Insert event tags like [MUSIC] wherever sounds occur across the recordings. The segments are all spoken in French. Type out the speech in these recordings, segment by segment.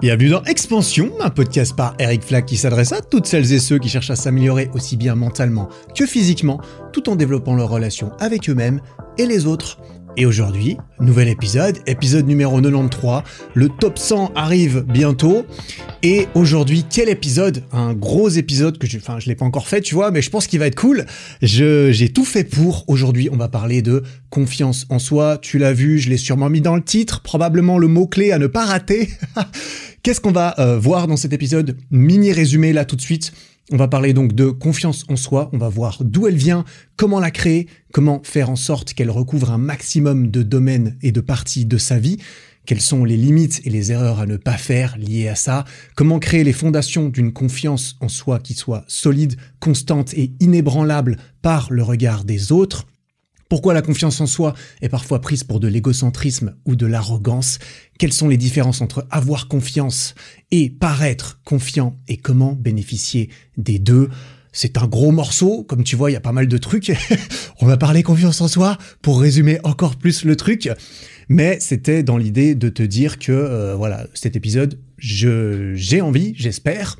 Bienvenue dans Expansion, un podcast par Eric Flack qui s'adresse à toutes celles et ceux qui cherchent à s'améliorer aussi bien mentalement que physiquement, tout en développant leurs relations avec eux-mêmes et les autres. Et aujourd'hui, nouvel épisode, épisode numéro 93, le top 100 arrive bientôt. Et aujourd'hui, quel épisode? Un gros épisode que je, enfin, je l'ai pas encore fait, tu vois, mais je pense qu'il va être cool. J'ai tout fait pour. Aujourd'hui, on va parler de confiance en soi. Tu l'as vu, je l'ai sûrement mis dans le titre, probablement le mot-clé à ne pas rater. [LAUGHS] Qu'est-ce qu'on va euh, voir dans cet épisode? Mini résumé là tout de suite. On va parler donc de confiance en soi, on va voir d'où elle vient, comment la créer, comment faire en sorte qu'elle recouvre un maximum de domaines et de parties de sa vie, quelles sont les limites et les erreurs à ne pas faire liées à ça, comment créer les fondations d'une confiance en soi qui soit solide, constante et inébranlable par le regard des autres, pourquoi la confiance en soi est parfois prise pour de l'égocentrisme ou de l'arrogance? Quelles sont les différences entre avoir confiance et paraître confiant? Et comment bénéficier des deux? C'est un gros morceau, comme tu vois, il y a pas mal de trucs. [LAUGHS] On va parler confiance en soi pour résumer encore plus le truc. Mais c'était dans l'idée de te dire que euh, voilà, cet épisode, je j'ai envie, j'espère,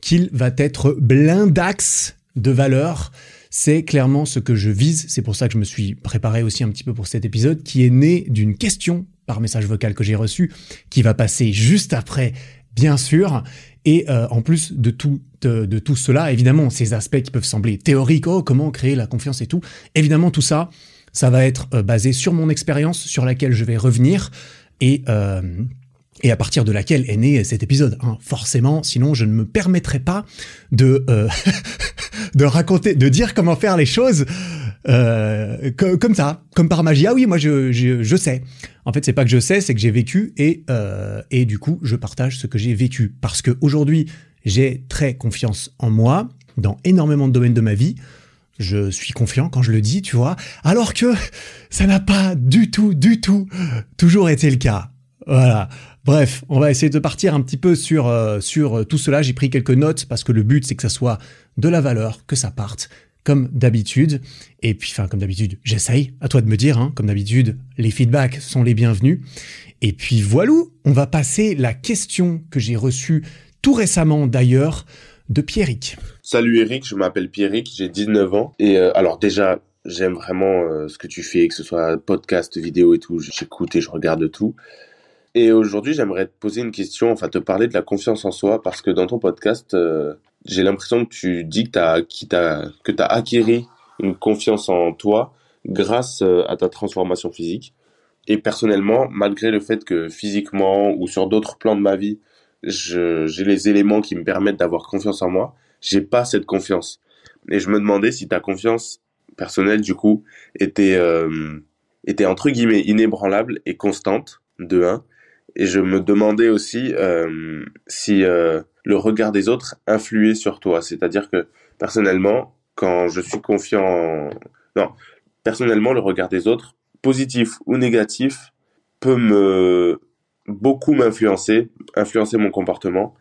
qu'il va être blindax de valeur c'est clairement ce que je vise. C'est pour ça que je me suis préparé aussi un petit peu pour cet épisode qui est né d'une question par message vocal que j'ai reçu, qui va passer juste après, bien sûr. Et euh, en plus de tout, de, tout cela, évidemment, ces aspects qui peuvent sembler théoriques, oh, comment créer la confiance et tout, évidemment, tout ça, ça va être euh, basé sur mon expérience, sur laquelle je vais revenir. Et euh, et à partir de laquelle est né cet épisode. Hein. Forcément, sinon je ne me permettrai pas de euh, [LAUGHS] de raconter, de dire comment faire les choses euh, comme ça, comme par magie. Ah oui, moi je, je, je sais. En fait, c'est pas que je sais, c'est que j'ai vécu et euh, et du coup je partage ce que j'ai vécu parce que aujourd'hui j'ai très confiance en moi dans énormément de domaines de ma vie. Je suis confiant quand je le dis, tu vois, alors que ça n'a pas du tout, du tout toujours été le cas. Voilà. Bref, on va essayer de partir un petit peu sur, euh, sur euh, tout cela. J'ai pris quelques notes parce que le but, c'est que ça soit de la valeur, que ça parte comme d'habitude. Et puis, enfin, comme d'habitude, j'essaye. À toi de me dire, hein. comme d'habitude, les feedbacks sont les bienvenus. Et puis voilà, on va passer la question que j'ai reçue tout récemment d'ailleurs de Pierrick. Salut Eric, je m'appelle Pierrick, j'ai 19 ans. Et euh, alors déjà, j'aime vraiment ce que tu fais, que ce soit podcast, vidéo et tout. J'écoute et je regarde tout. Et aujourd'hui, j'aimerais te poser une question, enfin te parler de la confiance en soi, parce que dans ton podcast, euh, j'ai l'impression que tu dis que tu as, que tu as acquéri une confiance en toi grâce euh, à ta transformation physique. Et personnellement, malgré le fait que physiquement ou sur d'autres plans de ma vie, j'ai les éléments qui me permettent d'avoir confiance en moi, j'ai pas cette confiance. Et je me demandais si ta confiance personnelle, du coup, était, euh, était entre guillemets inébranlable et constante, de 1, et je me demandais aussi euh, si euh, le regard des autres influait sur toi. C'est-à-dire que personnellement, quand je suis confiant, non, personnellement, le regard des autres, positif ou négatif, peut me beaucoup m'influencer, influencer mon comportement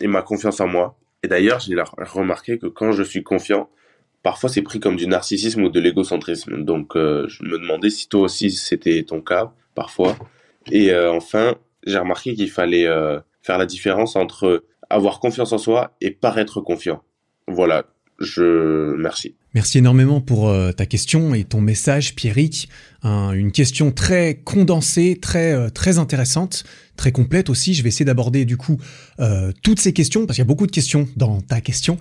et ma confiance en moi. Et d'ailleurs, j'ai remarqué que quand je suis confiant, parfois c'est pris comme du narcissisme ou de l'égocentrisme. Donc, euh, je me demandais si toi aussi c'était ton cas, parfois. Et enfin, j'ai remarqué qu'il fallait euh, faire la différence entre avoir confiance en soi et paraître confiant. Voilà, je merci. Merci énormément pour euh, ta question et ton message, Pierrick. une question très condensée, très euh, très intéressante, très complète aussi. Je vais essayer d'aborder du coup toutes ces questions parce qu'il y a beaucoup de questions dans ta question.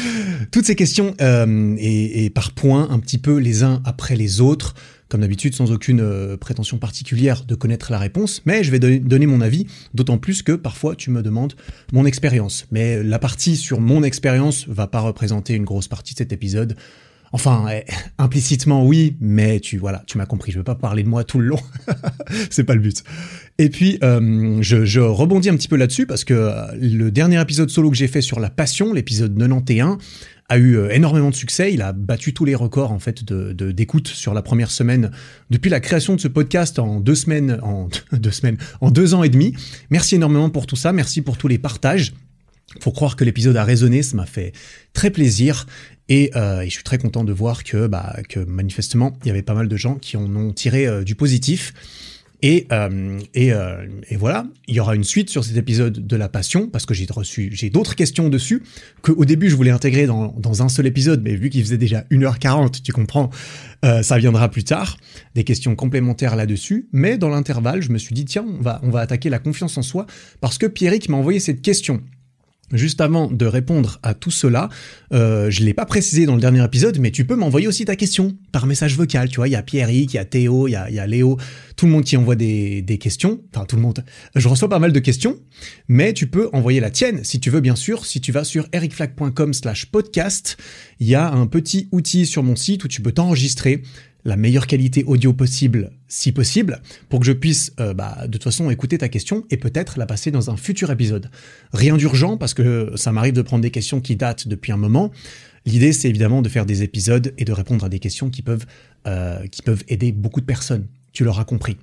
[LAUGHS] toutes ces questions et, et, par points, un petit peu les uns après les autres comme d'habitude, sans aucune euh, prétention particulière de connaître la réponse, mais je vais donner mon avis, d'autant plus que parfois tu me demandes mon expérience. Mais la partie sur mon expérience va pas représenter une grosse partie de cet épisode. Enfin, eh, implicitement oui, mais tu voilà, tu m'as compris. Je veux pas parler de moi tout le long. [LAUGHS] c'est pas le but. Et puis, euh, je, je, rebondis un petit peu là-dessus parce que euh, le dernier épisode solo que j'ai fait sur la passion, l'épisode 91, a eu euh, énormément de succès. Il a battu tous les records en fait de d'écoute sur la première semaine depuis la création de ce podcast en deux semaines, en [LAUGHS] deux semaines, en deux ans et demi. Merci énormément pour tout ça. Merci pour tous les partages. Faut croire que l'épisode a résonné, ça m'a fait très plaisir et, euh, je suis très content de voir que, bah, que manifestement il y avait pas mal de gens qui en ont tiré euh, du positif. Et, euh, et, voilà, il y aura une suite sur cet épisode de la passion, parce que j'ai reçu, j'ai d'autres questions dessus, que au début je voulais intégrer dans, un seul épisode, mais vu qu'il faisait déjà 1h40, tu comprends, ça viendra plus tard, des questions complémentaires là-dessus. Mais dans l'intervalle, je me suis dit, tiens, on va, on va attaquer la confiance en soi, parce que Pierrick m'a envoyé cette question. Juste avant de répondre à tout cela, euh, je l'ai pas précisé dans le dernier épisode, mais tu peux m'envoyer aussi ta question par message vocal. Tu vois, il y a Pierrick, il y a Théo, il y a, y a, Léo, tout le monde qui envoie des, des, questions. Enfin, tout le monde. Je reçois pas mal de questions, mais tu peux envoyer la tienne si tu veux, bien sûr. Si tu vas sur ericflag.com/slash podcast, il y a un petit outil sur mon site où tu peux t'enregistrer la meilleure qualité audio possible, si possible, pour que je puisse, euh, bah, de toute façon, écouter ta question et peut-être la passer dans un futur épisode. Rien d'urgent, parce que ça m'arrive de prendre des questions qui datent depuis un moment. L'idée, c'est évidemment de faire des épisodes et de répondre à des questions qui peuvent, euh, aider beaucoup de personnes. Tu l'auras compris.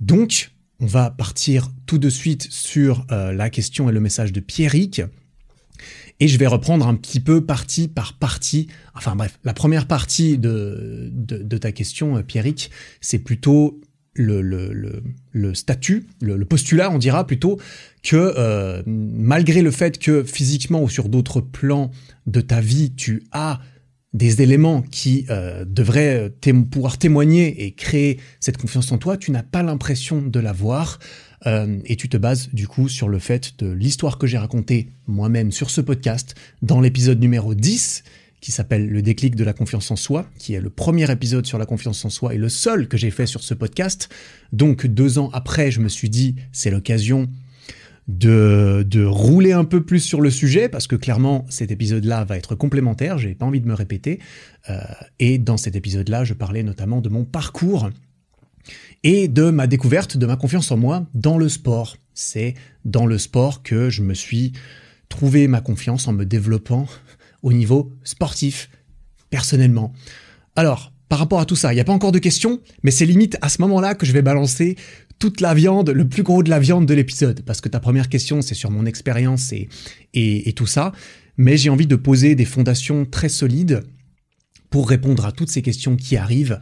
Donc, on va partir tout de suite sur euh, la question et le message de Pierrick. Et je vais reprendre un petit peu partie par partie. Enfin bref, la première partie de, ta question, euh, Pierrick, c'est plutôt le statut, le, postulat, on dira plutôt, que euh, malgré le fait que physiquement ou sur d'autres plans de ta vie, tu as des éléments qui euh, devraient pouvoir témoigner et créer cette confiance en toi, tu n'as pas l'impression de l'avoir. Euh, et tu te bases du coup sur le fait de l'histoire que j'ai racontée moi-même sur ce podcast dans l'épisode numéro 10 qui s'appelle Le déclic de la confiance en soi, qui est le premier épisode sur la confiance en soi et le seul que j'ai fait sur ce podcast. Donc deux ans après, je me suis dit, c'est l'occasion de, de rouler un peu plus sur le sujet, parce que clairement, cet épisode-là va être complémentaire, j'ai pas envie de me répéter. Euh, et dans cet épisode-là, je parlais notamment de mon parcours et de ma découverte de ma confiance en moi dans le sport. C'est dans le sport que je me suis trouvé ma confiance en me développant au niveau sportif, personnellement. Alors, par rapport à tout ça, il n'y a pas encore de questions, mais c'est limite à ce moment-là que je vais balancer toute la viande, le plus gros de la viande de l'épisode, parce que ta première question, c'est sur mon expérience et, et, et tout ça, mais j'ai envie de poser des fondations très solides pour répondre à toutes ces questions qui arrivent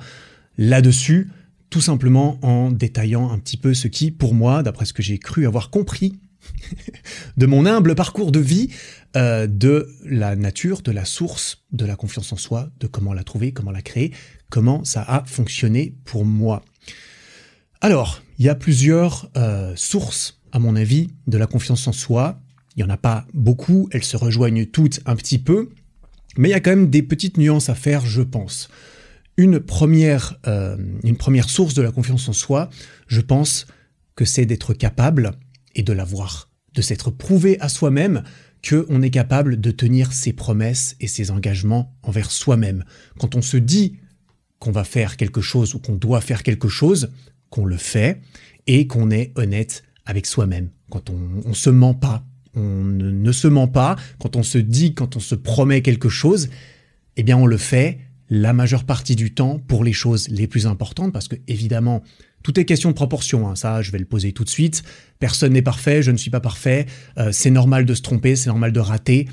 là-dessus, tout simplement en détaillant un petit peu ce qui, pour moi, d'après ce que j'ai cru avoir compris [LAUGHS] de mon humble parcours de vie, euh, de la nature, de la source de la confiance en soi, de comment la trouver, comment la créer, comment ça a fonctionné pour moi. Alors, il y a plusieurs euh, sources, à mon avis, de la confiance en soi. Il n'y en a pas beaucoup, elles se rejoignent toutes un petit peu, mais il y a quand même des petites nuances à faire, je pense une première, euh, une première source de la confiance en soi, je pense que c'est d'être capable et de l'avoir, de s'être prouvé à soi-même qu'on est capable de tenir ses promesses et ses engagements envers soi-même. Quand on se dit qu'on va faire quelque chose ou qu'on doit faire quelque chose, qu'on le fait et qu'on est honnête avec soi-même. Quand on ne se ment pas, on ne se ment pas, quand on se dit, quand on se promet quelque chose, eh bien on le fait la majeure partie du temps pour les choses les plus importantes, parce que évidemment, tout est question de proportion, hein. ça je vais le poser tout de suite. Personne n'est parfait, je ne suis pas parfait, euh, c'est normal de se tromper, c'est normal de rater.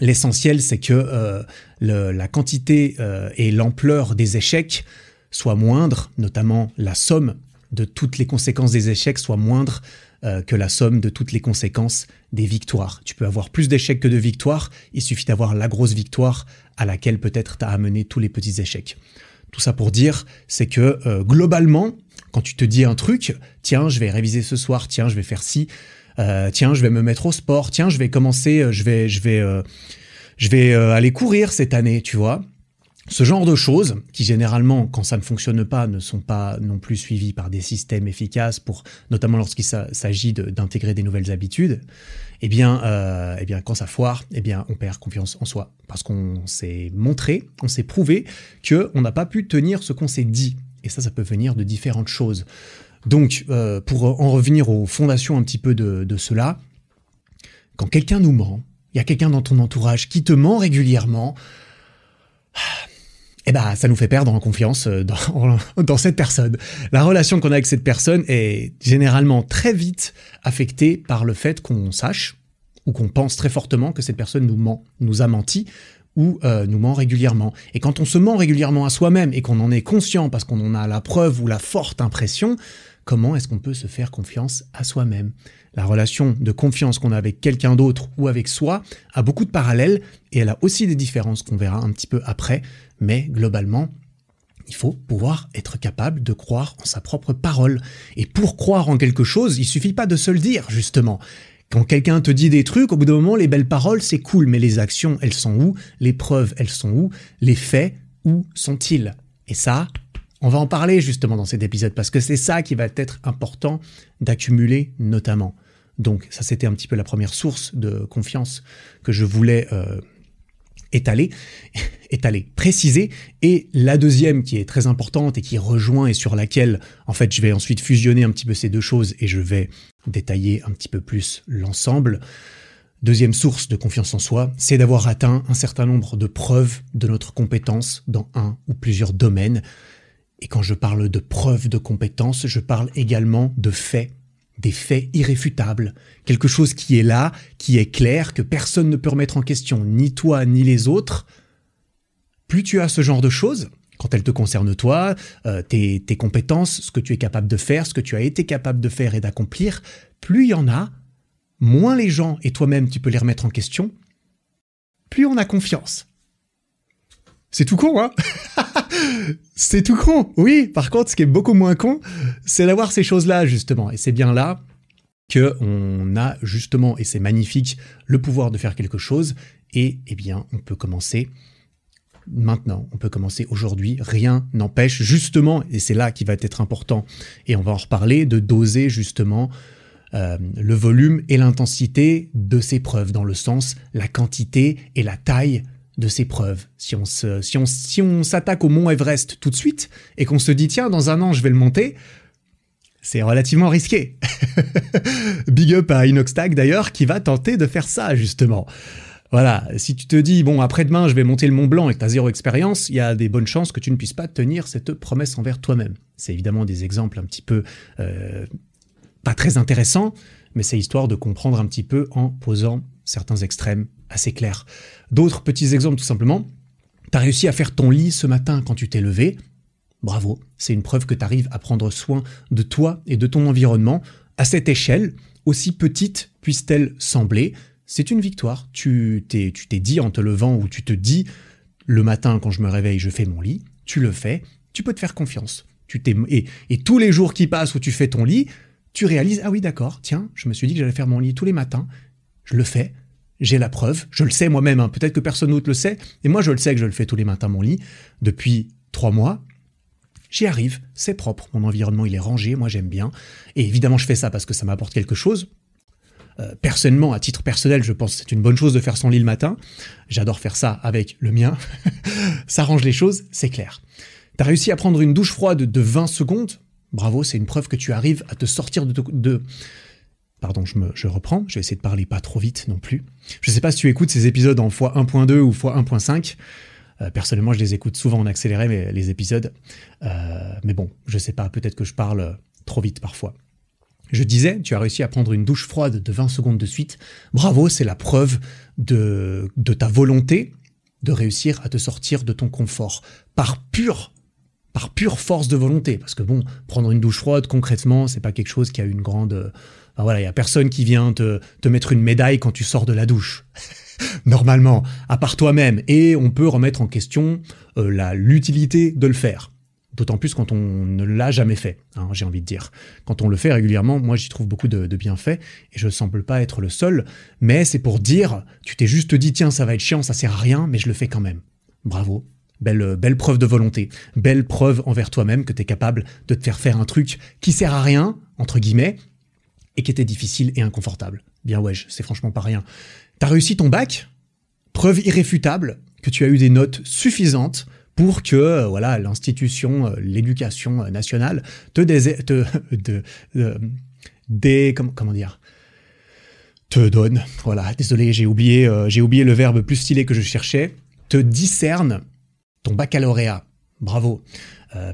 L'essentiel, c'est que euh, la quantité euh, et l'ampleur des échecs soient moindres, notamment la somme de toutes les conséquences des échecs soit moindre que la somme de toutes les conséquences des victoires. Tu peux avoir plus d'échecs que de victoires, il suffit d'avoir la grosse victoire à laquelle peut-être t'as amené tous les petits échecs. Tout ça pour dire, c'est que euh, globalement, quand tu te dis un truc, tiens, je vais réviser ce soir, tiens, je vais faire ci, euh, tiens, je vais me mettre au sport, tiens, je vais commencer, euh, je vais, je vais, je vais aller courir cette année, tu vois. Ce genre de choses, qui généralement, quand ça ne fonctionne pas, ne sont pas non plus suivies par des systèmes efficaces pour, notamment lorsqu'il s'agit d'intégrer des nouvelles habitudes, eh bien, euh, eh bien, quand ça foire, eh bien, on perd confiance en soi parce qu'on s'est montré, on s'est prouvé que on n'a pas pu tenir ce qu'on s'est dit. Et ça, ça peut venir de différentes choses. Donc, euh, pour en revenir aux fondations un petit peu de cela, quand quelqu'un nous ment, il y a quelqu'un dans ton entourage qui te ment régulièrement eh ben, ça nous fait perdre en confiance euh, [LAUGHS] dans, cette personne. La relation qu'on a avec cette personne est généralement très vite affectée par le fait qu'on sache ou qu'on pense très fortement que cette personne nous ment, nous a menti ou euh, nous ment régulièrement. Et quand on se ment régulièrement à soi-même et qu'on en est conscient parce qu'on en a la preuve ou la forte impression, comment est-ce qu'on peut se faire confiance à soi-même? La relation de confiance qu'on a avec quelqu'un d'autre ou avec soi a beaucoup de parallèles et elle a aussi des différences qu'on verra un petit peu après, mais globalement, il faut pouvoir être capable de croire en sa propre parole. Et pour croire en quelque chose, il suffit pas de se le dire, justement. Quand quelqu'un te dit des trucs, au bout d'un moment, les belles paroles, c'est cool, mais les actions, elles sont où? Les preuves, elles sont où? Les faits, où sont-ils? Et ça, on va en parler justement dans cet épisode, parce que c'est ça qui va être important d'accumuler notamment. Donc ça, c'était un petit peu la première source de confiance que je voulais euh, étaler, [LAUGHS] préciser. Et la deuxième qui est très importante et qui rejoint et sur laquelle, en fait, je vais ensuite fusionner un petit peu ces deux choses et je vais détailler un petit peu plus l'ensemble. Deuxième source de confiance en soi, c'est d'avoir atteint un certain nombre de preuves de notre compétence dans un ou plusieurs domaines. Et quand je parle de preuves de compétence, je parle également de faits des faits irréfutables, quelque chose qui est là, qui est clair, que personne ne peut remettre en question, ni toi ni les autres, plus tu as ce genre de choses, quand elles te concernent toi, euh, tes, tes compétences, ce que tu es capable de faire, ce que tu as été capable de faire et d'accomplir, plus il y en a, moins les gens et toi-même tu peux les remettre en question, plus on a confiance. C'est tout con, hein? [LAUGHS] C'est tout con. Oui, par contre, ce qui est beaucoup moins con, c'est d'avoir ces choses-là, justement. Et c'est bien là que on a justement, et c'est magnifique, le pouvoir de faire quelque chose. Et eh bien, on peut commencer maintenant, on peut commencer aujourd'hui. Rien n'empêche justement, et c'est là qui va être important, et on va en reparler, de doser justement euh, le volume et l'intensité de ces preuves, dans le sens la quantité et la taille de ces preuves. Si on si on s'attaque au mont Everest tout de suite et qu'on se dit tiens dans un an je vais le monter, c'est relativement risqué. [LAUGHS] Big up à Inoxtag d'ailleurs qui va tenter de faire ça justement. Voilà, si tu te dis bon après-demain je vais monter le Mont Blanc et que tu as zéro expérience, il y a des bonnes chances que tu ne puisses pas tenir cette promesse envers toi-même. C'est évidemment des exemples un petit peu euh, pas très intéressants, mais c'est histoire de comprendre un petit peu en posant certains extrêmes assez clairs. D'autres petits exemples tout simplement. Tu as réussi à faire ton lit ce matin quand tu t'es levé. Bravo, c'est une preuve que tu arrives à prendre soin de toi et de ton environnement à cette échelle, aussi petite puisse-t-elle sembler. C'est une victoire. Tu t'es, tu t'es dit en te levant ou tu te dis le matin quand je me réveille, je fais mon lit. Tu le fais. Tu peux te faire confiance. Tu t'es, et, et tous les jours qui passent où tu fais ton lit, tu réalises, ah oui, d'accord, tiens, je me suis dit que j'allais faire mon lit tous les matins. Je le fais. J'ai la preuve. Je le sais moi-même. Hein. Peut-être que personne d'autre le sait. Et moi, je le sais que je le fais tous les matins, mon lit, depuis trois mois. J'y arrive. C'est propre. Mon environnement, il est rangé. Moi, j'aime bien. Et évidemment, je fais ça parce que ça m'apporte quelque chose. Euh, personnellement, à titre personnel, je pense que c'est une bonne chose de faire son lit le matin. J'adore faire ça avec le mien. [LAUGHS] ça range les choses, c'est clair. T'as réussi à prendre une douche froide de 20 secondes? Bravo, c'est une preuve que tu arrives à te sortir de... Pardon, je, me, reprends, je vais essayer de parler pas trop vite non plus. Je sais pas si tu écoutes ces épisodes en x1.2 ou x1.5. Euh, personnellement, je les écoute souvent en accéléré, mais, les épisodes. Euh, mais bon, je sais pas, peut-être que je parle trop vite parfois. Je disais, tu as réussi à prendre une douche froide de 20 secondes de suite. Bravo, c'est la preuve de, de ta volonté de réussir à te sortir de ton confort par pure par pure force de volonté. Parce que bon, prendre une douche froide, concrètement, c'est pas quelque chose qui a une grande. Voilà, il y a personne qui vient te, te mettre une médaille quand tu sors de la douche. [LAUGHS] Normalement, à part toi-même. Et on peut remettre en question euh, l'utilité de le faire. D'autant plus quand on ne l'a jamais fait, hein, j'ai envie de dire. Quand on le fait régulièrement, moi j'y trouve beaucoup de, de bienfaits et je ne semble pas être le seul. Mais c'est pour dire, tu t'es juste dit tiens ça va être chiant, ça sert à rien, mais je le fais quand même. Bravo, Belle, belle preuve de volonté, belle preuve envers toi-même que tu es capable de te faire faire un truc qui sert à rien, entre guillemets, et qui était difficile et inconfortable. Bien ouais, c'est franchement pas rien. T'as réussi ton bac, preuve irréfutable que tu as eu des notes suffisantes pour que euh, voilà l'institution, euh, l'éducation euh, nationale te, te [LAUGHS] de, des comment, dire? Te donne. Voilà, désolé, j'ai oublié j'ai oublié le verbe plus stylé que je cherchais. Te discerne ton baccalauréat. Bravo.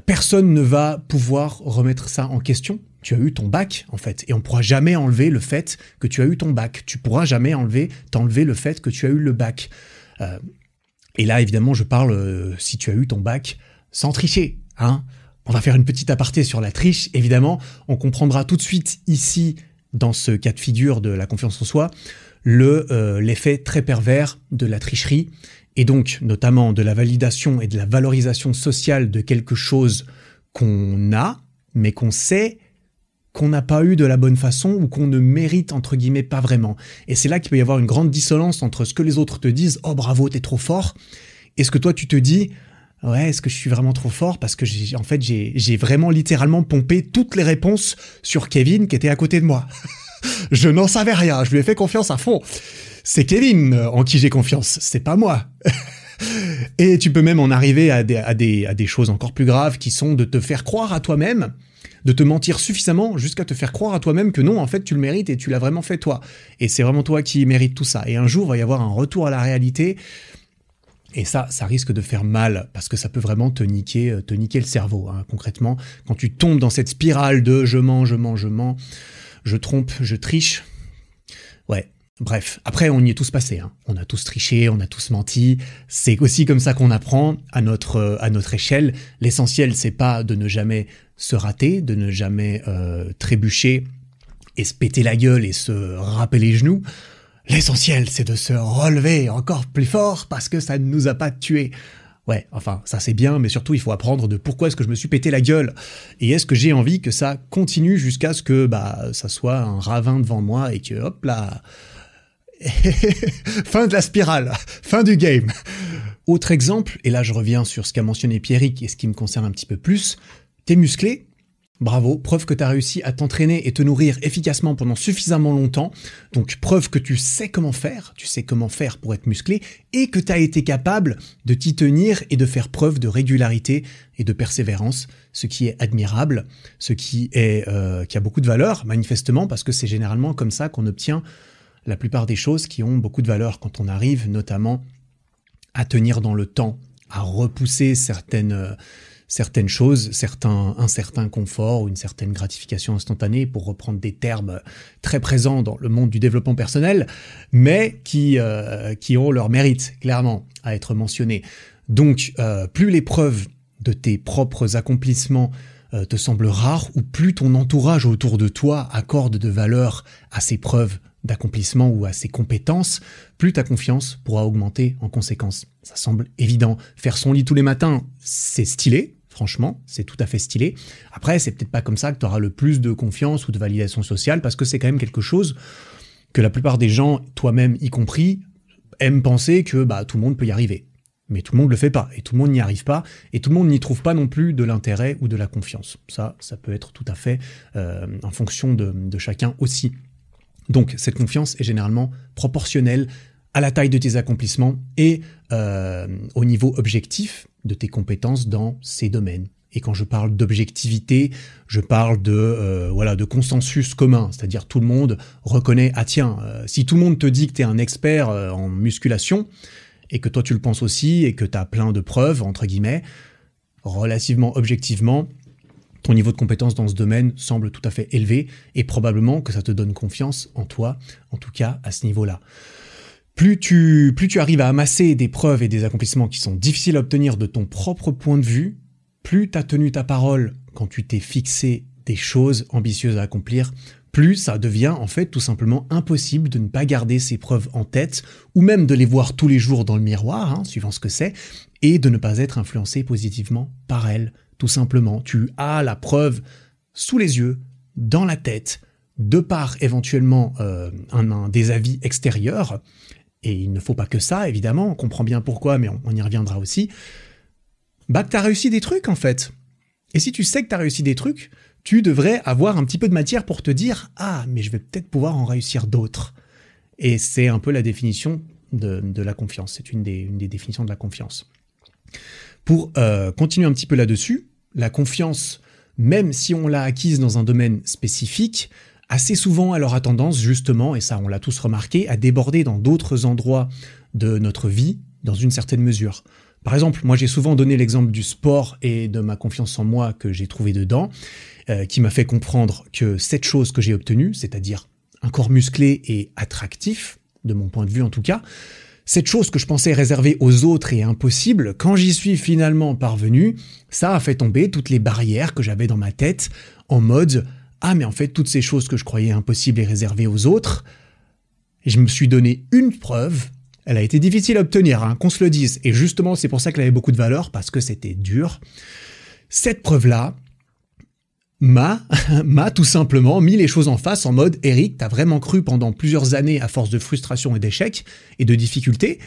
Personne ne va pouvoir remettre ça en question. Tu as eu ton bac, en fait, et on pourra jamais enlever le fait que tu as eu ton bac. Tu pourras jamais enlever, t'enlever le fait que tu as eu le bac. Euh, et là, évidemment, je parle euh, si tu as eu ton bac sans tricher, hein. On va faire une petite aparté sur la triche, évidemment. On comprendra tout de suite ici, dans ce cas de figure de la confiance en soi, le euh, l'effet très pervers de la tricherie et donc notamment de la validation et de la valorisation sociale de quelque chose qu'on a, mais qu'on sait qu'on n'a pas eu de la bonne façon ou qu'on ne mérite entre guillemets pas vraiment. Et c'est là qu'il peut y avoir une grande dissonance entre ce que les autres te disent, oh bravo, t'es trop fort, et ce que toi tu te dis, ouais, est-ce que je suis vraiment trop fort? Parce que j'ai, en fait, j'ai vraiment littéralement pompé toutes les réponses sur Kevin qui était à côté de moi. [LAUGHS] je n'en savais rien, je lui ai fait confiance à fond. C'est Kevin euh, en qui j'ai confiance, c'est pas moi. [LAUGHS] Et tu peux même en arriver à des, choses encore plus graves qui sont de te faire croire à toi-même, de te mentir suffisamment jusqu'à te faire croire à toi-même que non, en fait, tu le mérites et tu l'as vraiment fait toi. Et c'est vraiment toi qui mérites tout ça. Et un jour, il va y avoir un retour à la réalité et ça, ça risque de faire mal parce que ça peut vraiment te niquer, euh, te niquer le cerveau. Hein. Concrètement, quand tu tombes dans cette spirale de je mens, je mens, je mens, je trompe, je triche. Ouais. Bref, après on y est tous passés. Hein. On a tous triché, on a tous menti. C'est aussi comme ça qu'on apprend à notre euh, échelle. L'essentiel, c'est pas de ne jamais se rater, de ne jamais euh, trébucher et se péter la gueule et se râper les genoux. L'essentiel, c'est de se relever encore plus fort parce que ça ne nous a pas tués. Ouais, enfin, ça c'est bien, mais surtout il faut apprendre de pourquoi est-ce que je me suis pété la gueule. Et est-ce que j'ai envie que ça continue jusqu'à ce que bah ça soit un ravin devant moi et que hop là. [LAUGHS] fin de la spirale, fin du game. Autre exemple, et là je reviens sur ce qu'a mentionné Pierrick et ce qui me concerne un petit peu plus, t'es musclé, Bravo, preuve que tu as réussi à t'entraîner et te nourrir efficacement pendant suffisamment longtemps. Donc preuve que tu sais comment faire, tu sais comment faire pour être musclé et que tu as été capable de t'y tenir et de faire preuve de régularité et de persévérance, ce qui est admirable, ce qui est euh, qui a beaucoup de valeur manifestement parce que c'est généralement comme ça qu'on obtient la plupart des choses qui ont beaucoup de valeur quand on arrive notamment à tenir dans le temps, à repousser certaines euh, certaines choses, certains, un certain confort une certaine gratification instantanée, pour reprendre des termes très présents dans le monde du développement personnel, mais qui, euh, qui ont leur mérite, clairement, à être mentionnés. Donc, euh, plus les preuves de tes propres accomplissements te semblent rares, ou plus ton entourage autour de toi accorde de valeur à ces preuves d'accomplissement ou à ses compétences, plus ta confiance pourra augmenter en conséquence. Ça semble évident. Faire son lit tous les matins, c'est stylé, franchement, c'est tout à fait stylé. Après, c'est peut-être pas comme ça que tu auras le plus de confiance ou de validation sociale, parce que c'est quand même quelque chose que la plupart des gens, toi-même y compris, aiment penser que bah, tout le monde peut y arriver. Mais tout le monde le fait pas, et tout le monde n'y arrive pas, et tout le monde n'y trouve pas non plus de l'intérêt ou de la confiance. Ça, ça peut être tout à fait euh, en fonction de chacun aussi. Donc cette confiance est généralement proportionnelle à la taille de tes accomplissements et euh, au niveau objectif de tes compétences dans ces domaines. Et quand je parle d'objectivité, je parle de euh, voilà de consensus commun, c'est-à-dire tout le monde reconnaît ah tiens, euh, si tout le monde te dit que tu es un expert en musculation et que toi tu le penses aussi et que tu as plein de preuves entre guillemets, relativement objectivement, ton niveau de compétence dans ce domaine semble tout à fait élevé et probablement que ça te donne confiance en toi, en tout cas à ce niveau-là. Plus tu, plus tu arrives à amasser des preuves et des accomplissements qui sont difficiles à obtenir de ton propre point de vue, plus tu as tenu ta parole quand tu t'es fixé des choses ambitieuses à accomplir, plus ça devient en fait tout simplement impossible de ne pas garder ces preuves en tête, ou même de les voir tous les jours dans le miroir, hein, suivant ce que c'est, et de ne pas être influencé positivement par elles, tout simplement. Tu as la preuve sous les yeux, dans la tête, de par éventuellement euh, un, des avis extérieurs, et il ne faut pas que ça, évidemment, on comprend bien pourquoi, mais on, y reviendra aussi, bah que tu as réussi des trucs en fait. Et si tu sais que tu réussi des trucs, tu devrais avoir un petit peu de matière pour te dire Ah, mais je vais peut-être pouvoir en réussir d'autres. Et c'est un peu la définition de, la confiance. C'est une des, définitions de la confiance. Pour euh, continuer un petit peu là-dessus, la confiance, même si on l'a acquise dans un domaine spécifique, assez souvent elle aura tendance justement, et ça on l'a tous remarqué, à déborder dans d'autres endroits de notre vie dans une certaine mesure. Par exemple, moi j'ai souvent donné l'exemple du sport et de ma confiance en moi que j'ai trouvé dedans, euh, qui m'a fait comprendre que cette chose que j'ai obtenue, c'est-à-dire un corps musclé et attractif, de mon point de vue en tout cas, cette chose que je pensais réservée aux autres et impossible, quand j'y suis finalement parvenu, ça a fait tomber toutes les barrières que j'avais dans ma tête en mode ah mais en fait toutes ces choses que je croyais impossibles et réservées aux autres, et je me suis donné une preuve. Elle a été difficile à obtenir, hein, qu'on se le dise, et justement c'est pour ça qu'elle avait beaucoup de valeur parce que c'était dur. Cette preuve-là, m'a, [LAUGHS] m'a tout simplement mis les choses en face en mode Eric, t'as vraiment cru pendant plusieurs années, à force de frustration et d'échecs et de difficultés,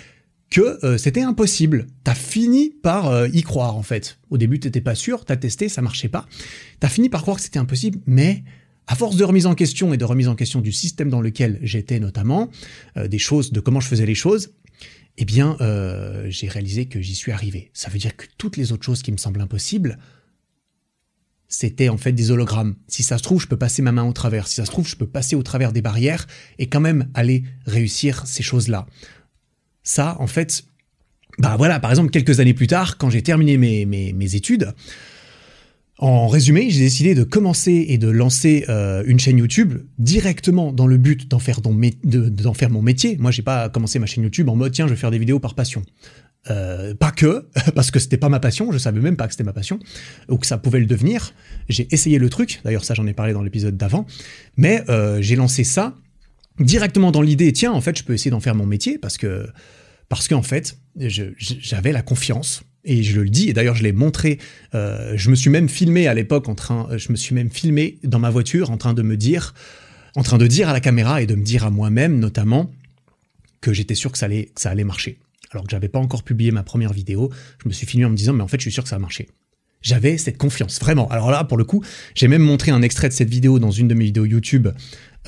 que euh, c'était impossible. T'as fini par euh, y croire en fait. Au début, t'étais pas sûr, t'as testé, ça marchait pas. T'as fini par croire que c'était impossible, mais à force de remise en question et de remise en question du système dans lequel j'étais notamment, euh, des choses, de comment je faisais les choses, eh bien, j'ai réalisé que j'y suis arrivé. Ça veut dire que toutes les autres choses qui me semblent impossibles, c'était en fait des hologrammes. Si ça se trouve, je peux passer ma main au travers. Si ça se trouve, je peux passer au travers des barrières et quand même aller réussir ces choses-là. Ça, en fait, bah voilà, par exemple, quelques années plus tard, quand j'ai terminé mes, mes, études, en résumé, j'ai décidé de commencer et de lancer euh, une chaîne YouTube directement dans le but d'en faire, faire, mon métier. Moi, j'ai pas commencé ma chaîne YouTube en mode tiens, je vais faire des vidéos par passion. Euh, pas que, [LAUGHS] parce que c'était pas ma passion, je savais même pas que c'était ma passion, ou que ça pouvait le devenir. J'ai essayé le truc, d'ailleurs ça j'en ai parlé dans l'épisode d'avant, mais euh, j'ai lancé ça directement dans l'idée, tiens, en fait je peux essayer d'en faire mon métier, parce que, parce qu'en fait, j'avais la confiance, et je le dis, et d'ailleurs je l'ai montré, euh, je me suis même filmé à l'époque en train, je me suis même filmé dans ma voiture en train de me dire, en train de dire à la caméra et de me dire à moi-même notamment que j'étais sûr que ça allait, que ça allait marcher alors que j'avais pas encore publié ma première vidéo, je me suis filmé en me disant mais en fait je suis sûr que ça va marcher. J'avais cette confiance, vraiment. Alors là, pour le coup, j'ai même montré un extrait de cette vidéo dans une de mes vidéos YouTube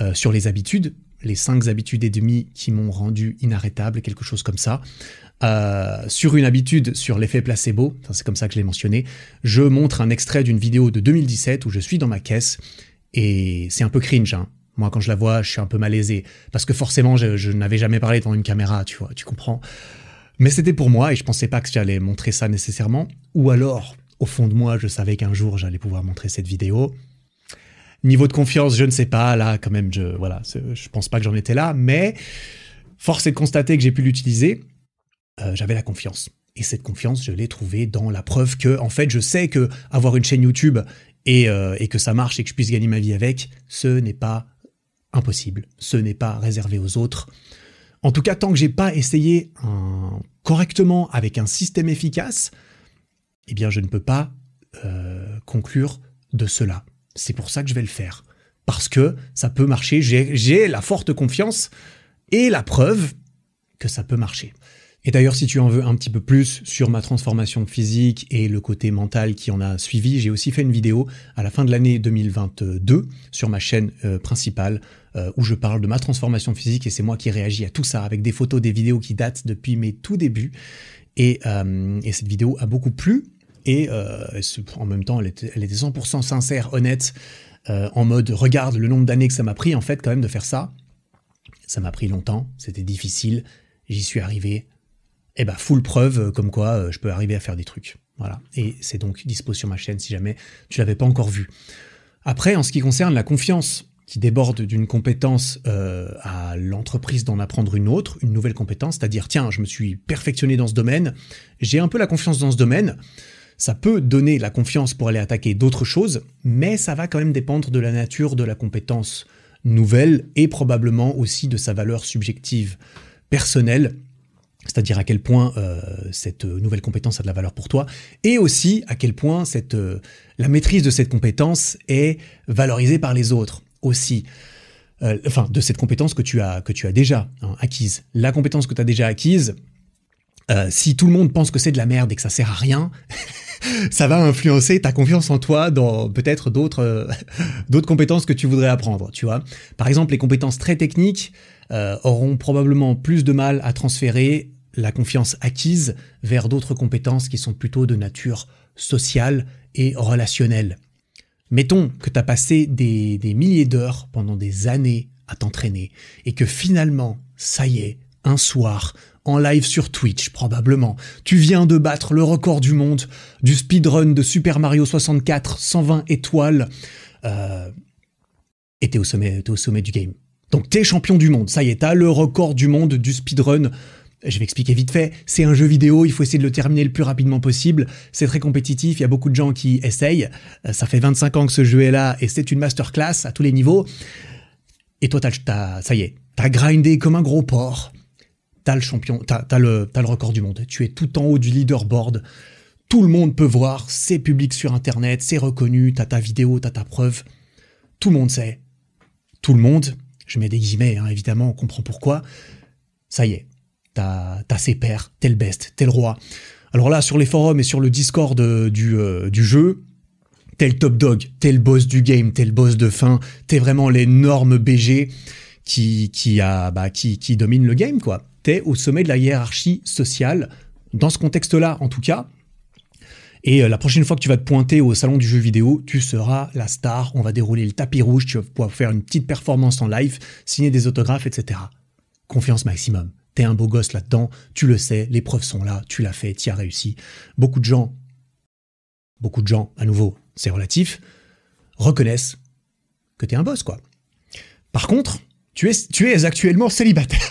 euh, sur les habitudes, les cinq habitudes et demie qui m'ont rendu inarrêtable, quelque chose comme ça. Euh, sur une habitude sur l'effet placebo, c'est comme ça que je l'ai mentionné, je montre un extrait d'une vidéo de 2017 où je suis dans ma caisse et c'est un peu cringe. Hein. Moi, quand je la vois, je suis un peu malaisé parce que forcément, je n'avais jamais parlé devant une caméra, tu vois, tu comprends. Mais c'était pour moi et je pensais pas que j'allais montrer ça nécessairement. Ou alors, au fond de moi, je savais qu'un jour j'allais pouvoir montrer cette vidéo. Niveau de confiance, je ne sais pas. Là, quand même, je voilà, je pense pas que j'en étais là, mais force est de constater que j'ai pu l'utiliser. Euh, j'avais la confiance. Et cette confiance, je l'ai trouvée dans la preuve que, en fait, je sais que avoir une chaîne YouTube et, euh, et que ça marche et que je puisse gagner ma vie avec, ce n'est pas impossible. Ce n'est pas réservé aux autres. En tout cas, tant que j'ai pas essayé correctement avec un système efficace, eh bien, je ne peux pas euh, conclure de cela. C'est pour ça que je vais le faire. Parce que ça peut marcher. J'ai la forte confiance et la preuve que ça peut marcher. Et d'ailleurs, si tu en veux un petit peu plus sur ma transformation physique et le côté mental qui en a suivi, j'ai aussi fait une vidéo à la fin de l'année 2022 sur ma chaîne euh, principale euh, où je parle de ma transformation physique et c'est moi qui réagis à tout ça avec des photos, des vidéos qui datent depuis mes tout débuts. Et, euh, cette vidéo a beaucoup plu et en même temps, elle était, elle était 100% sincère, honnête, en mode regarde le nombre d'années que ça m'a pris en fait quand même de faire ça. Ça m'a pris longtemps, c'était difficile, j'y suis arrivé, eh ben full preuve euh, comme quoi euh, je peux arriver à faire des trucs. Voilà. Et c'est donc dispo sur ma chaîne si jamais tu l'avais pas encore vu. Après, en ce qui concerne la confiance qui déborde d'une compétence euh, à l'entreprise d'en apprendre une autre, une nouvelle compétence, c'est-à-dire tiens, je me suis perfectionné dans ce domaine, j'ai un peu la confiance dans ce domaine, ça peut donner la confiance pour aller attaquer d'autres choses, mais ça va quand même dépendre de la nature de la compétence nouvelle et probablement aussi de sa valeur subjective personnelle c'est-à-dire à quel point euh, cette nouvelle compétence a de la valeur pour toi, et aussi à quel point cette, euh, la maîtrise de cette compétence est valorisée par les autres aussi. Euh, enfin, de cette compétence que tu as, que tu as déjà hein, acquise. La compétence que tu as déjà acquise, si tout le monde pense que c'est de la merde et que ça sert à rien, [LAUGHS] ça va influencer ta confiance en toi dans peut-être d'autres [LAUGHS] d'autres compétences que tu voudrais apprendre, tu vois. Par exemple, les compétences très techniques auront probablement plus de mal à transférer la confiance acquise vers d'autres compétences qui sont plutôt de nature sociale et relationnelle. Mettons que tu as passé des, milliers d'heures pendant des années à t'entraîner et que finalement, ça y est, un soir, en live sur Twitch probablement, tu viens de battre le record du monde du speedrun de Super Mario 64, 120 étoiles, euh, et t'es es au sommet du game. Donc t'es champion du monde, ça y est, t'as le record du monde du speedrun Je vais expliquer vite fait. C'est un jeu vidéo, il faut essayer de le terminer le plus rapidement possible. C'est très compétitif, il y a beaucoup de gens qui essayent. Euh, ça fait 25 ans que ce jeu est là et c'est une masterclass à tous les niveaux. Et toi, t'as, ça y est, t'as grindé comme un gros porc. T'as le champion, t'as, le, le record du monde. Tu es tout en haut du leaderboard. Tout le monde peut voir, c'est public sur internet, c'est reconnu, t'as ta vidéo, t'as ta preuve. Tout le monde sait. Tout le monde, je mets des guillemets, hein, évidemment, on comprend pourquoi. Ça y est, t'as ses pairs, t'es le best, t'es le roi. Alors là, sur les forums et sur le Discord euh, du, euh, du jeu, t'es le top dog, t'es le boss du game, t'es le boss de fin, t'es vraiment l'énorme BG qui, qui, a, bah, qui, qui domine le game, quoi. T'es au sommet de la hiérarchie sociale, dans ce contexte-là, en tout cas. Et euh, la prochaine fois que tu vas te pointer au salon du jeu vidéo, tu seras la star. On va dérouler le tapis rouge, tu vas pouvoir faire une petite performance en live, signer des autographes, etc. Confiance maximum. T'es un beau gosse là-dedans, tu le sais, les preuves sont là, tu l'as fait, tu as réussi. Beaucoup de gens, beaucoup de gens, à nouveau, c'est relatif, reconnaissent que t'es un boss, quoi. Par contre, tu es, tu es actuellement célibataire.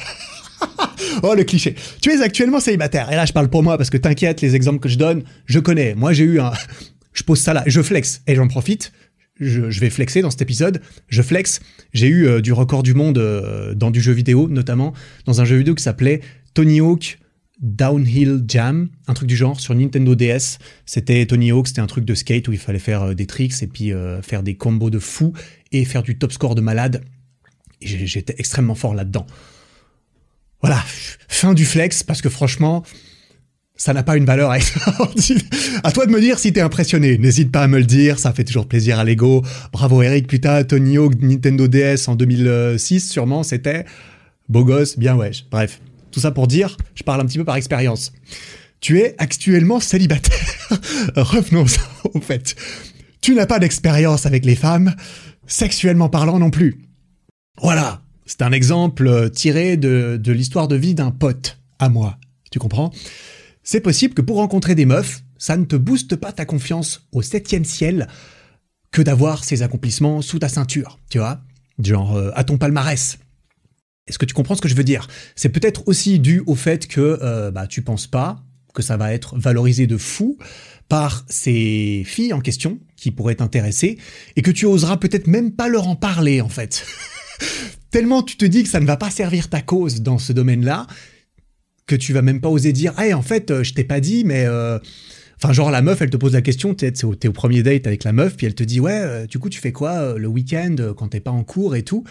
[LAUGHS] oh, le cliché. Tu es actuellement célibataire. Et là, je parle pour moi parce que t'inquiète, les exemples que je donne, je connais. Moi, j'ai eu un, je pose ça là, je flex et j'en profite. Je, vais flexer dans cet épisode. Je flex. J'ai eu euh, du record du monde euh, dans du jeu vidéo, notamment dans un jeu vidéo qui s'appelait Tony Hawk Downhill Jam, un truc du genre sur Nintendo DS. C'était Tony Hawk, c'était un truc de skate où il fallait faire euh, des tricks et puis faire des combos de fou et faire du top score de malade. J'étais extrêmement fort là-dedans. Voilà, fin du flex, parce que franchement, ça n'a pas une valeur À toi de me dire si t'es impressionné. N'hésite pas à me le dire, ça fait toujours plaisir à l'ego. Bravo Eric, putain, Tony Hawk, Nintendo DS en 2006, sûrement, c'était beau gosse, bien wesh. Bref, tout ça pour dire, je parle un petit peu par expérience. Tu es actuellement célibataire. [LAUGHS] Revenons au fait. Tu n'as pas d'expérience avec les femmes, sexuellement parlant non plus. Voilà, c'est un exemple tiré de, l'histoire de vie d'un pote à moi. Tu comprends? C'est possible que pour rencontrer des meufs, ça ne te booste pas ta confiance au septième ciel que d'avoir ces accomplissements sous ta ceinture, tu vois Genre euh, à ton palmarès. Est-ce que tu comprends ce que je veux dire? C'est peut-être aussi dû au fait que euh, bah, tu penses pas que ça va être valorisé de fou par ces filles en question qui pourraient t'intéresser et que tu oseras peut-être même pas leur en parler en fait. [LAUGHS] tellement tu te dis que ça ne va pas servir ta cause dans ce domaine-là, que tu vas même pas oser dire, hey, en fait, euh, je t'ai pas dit, mais... Euh, enfin, genre, la meuf, elle te pose la question, t'es es au premier date avec la meuf, puis elle te dit, ouais, euh, du coup, tu fais quoi le week-end quand t'es pas en cours et tout?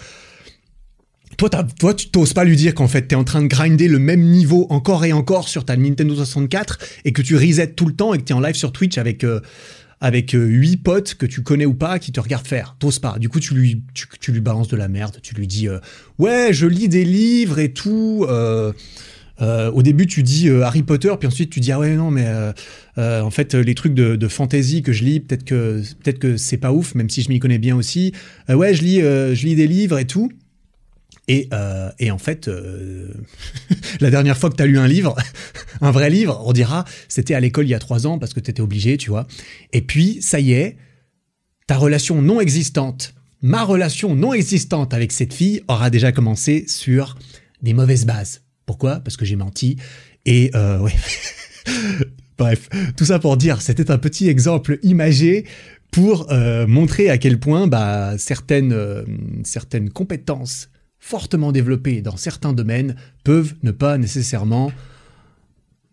Toi, toi, tu t'oses pas lui dire qu'en fait, t'es en train de grinder le même niveau encore et encore sur ta Nintendo 64 et que tu resets tout le temps et que t'es en live sur Twitch avec avec euh, huit potes que tu connais ou pas qui te regardent faire. T'oses pas. Du coup, tu lui, tu, lui balances de la merde. Tu lui dis, ouais, je lis des livres et tout. Euh, au début, tu dis Harry Potter, puis ensuite tu dis ah ouais non mais en fait les trucs de, fantasy que je lis, peut-être que peut-être que c'est pas ouf, même si je m'y connais bien aussi. ouais, je lis je lis des livres et tout. Et, euh, et, en fait, euh, [LAUGHS] la dernière fois que tu as lu un livre, [LAUGHS] un vrai livre, on dira, c'était à l'école il y a trois ans parce que tu étais obligé, tu vois. Et puis, ça y est, ta relation non existante, ma relation non existante avec cette fille aura déjà commencé sur des mauvaises bases. Pourquoi? Parce que j'ai menti. Et euh. [LAUGHS] Bref, tout ça pour dire, c'était un petit exemple imagé pour euh, montrer à quel point bah, certaines, euh, certaines compétences fortement développés dans certains domaines peuvent ne pas nécessairement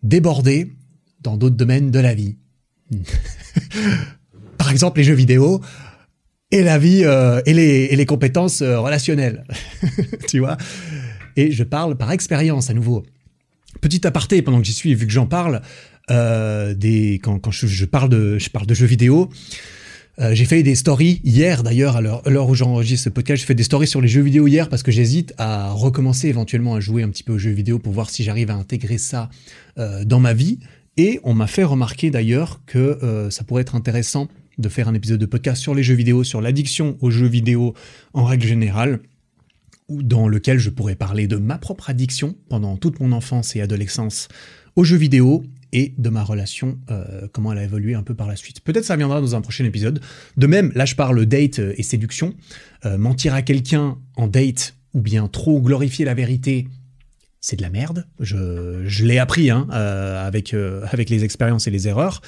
déborder dans d'autres domaines de la vie. [LAUGHS] Par exemple les jeux vidéo et la vie et, les, et, les, compétences relationnelles. [LAUGHS] tu vois? Et je parle par expérience à nouveau. Petit aparté pendant que j'y suis, vu que j'en parle, euh, quand, je, parle de, jeux vidéo, euh, j'ai fait des stories hier d'ailleurs, à l'heure où j'enregistre ce podcast, j'ai fait des stories sur les jeux vidéo hier parce que j'hésite à recommencer éventuellement à jouer un petit peu aux jeux vidéo pour voir si j'arrive à intégrer ça euh, dans ma vie. Et on m'a fait remarquer d'ailleurs que ça pourrait être intéressant de faire un épisode de podcast sur les jeux vidéo, sur l'addiction aux jeux vidéo en règle générale, ou dans lequel je pourrais parler de ma propre addiction pendant toute mon enfance et adolescence aux jeux vidéo et de ma relation, euh, comment elle a évolué un peu par la suite. Peut-être ça viendra dans un prochain épisode. De même, là je parle date euh, et séduction. Euh, mentir à quelqu'un en date ou bien trop glorifier la vérité c'est de la merde. Je, l'ai appris hein, euh, avec, euh, avec les expériences et les erreurs.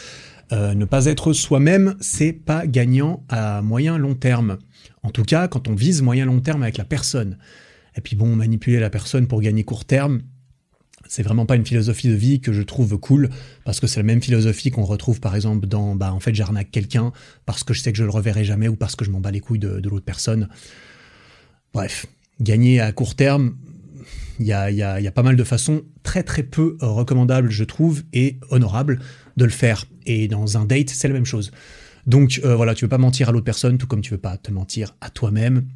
Euh, ne pas être soi-même, c'est pas gagnant à moyen long terme. En tout cas, quand on vise moyen long terme avec la personne. Et puis bon, manipuler la personne pour gagner court terme, c'est vraiment pas une philosophie de vie que je trouve cool parce que c'est la même philosophie qu'on retrouve par exemple dans bah en fait j'arnaque quelqu'un parce que je sais que je le reverrai jamais ou parce que je m'en bats les couilles de l'autre personne. Bref, gagner à court terme, il y a, y, a, y a, pas mal de façons très très peu recommandables, je trouve, et honorables de le faire. Et dans un date, c'est la même chose. Donc euh, voilà, tu veux pas mentir à l'autre personne, tout comme tu veux pas te mentir à toi-même.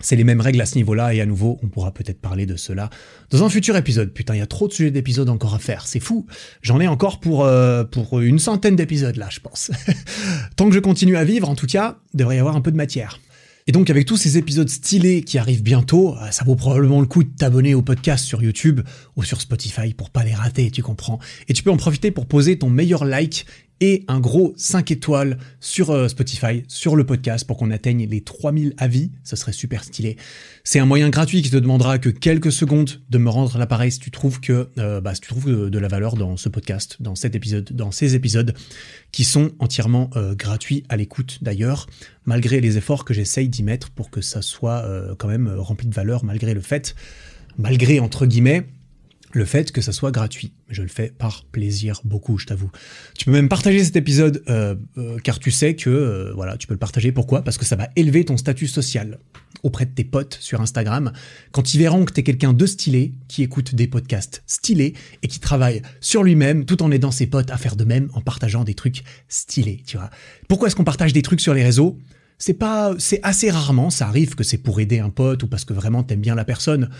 C'est les mêmes règles à ce niveau-là, et à nouveau, on pourra peut-être parler de cela dans un futur épisode. Putain, il y a trop de sujets d'épisodes encore à faire, c'est fou. J'en ai encore pour, euh, pour une centaine d'épisodes là, je pense. [LAUGHS] Tant que je continue à vivre, en tout cas, devrait y avoir un peu de matière. Et donc avec tous ces épisodes stylés qui arrivent bientôt, euh, ça vaut probablement le coup de t'abonner au podcast sur YouTube ou sur Spotify pour pas les rater, tu comprends. Et tu peux en profiter pour poser ton meilleur like et un gros 5 étoiles sur euh, Spotify, sur le podcast pour qu'on atteigne les 3000 avis, ce serait super stylé. C'est un moyen gratuit qui te demandera que quelques secondes de me rendre l'appareil si tu trouves que euh, bah, tu trouves de, la valeur dans ce podcast, dans cet épisode, dans ces épisodes qui sont entièrement euh, gratuits à l'écoute d'ailleurs, malgré les efforts que j'essaye d'y mettre pour que ça soit quand même rempli de valeur malgré le fait, malgré entre guillemets le fait que ça soit gratuit. Je le fais par plaisir beaucoup, je t'avoue. Tu peux même partager cet épisode euh, euh, car tu sais que euh, voilà, tu peux le partager. Pourquoi? Parce que ça va élever ton statut social auprès de tes potes sur Instagram quand ils verront que tu es quelqu'un de stylé qui écoute des podcasts stylés et qui travaille sur lui-même tout en aidant ses potes à faire de même en partageant des trucs stylés, tu vois. Pourquoi est-ce qu'on partage des trucs sur les réseaux? C'est pas c'est assez rarement, ça arrive que c'est pour aider un pote ou parce que vraiment t'aimes bien la personne.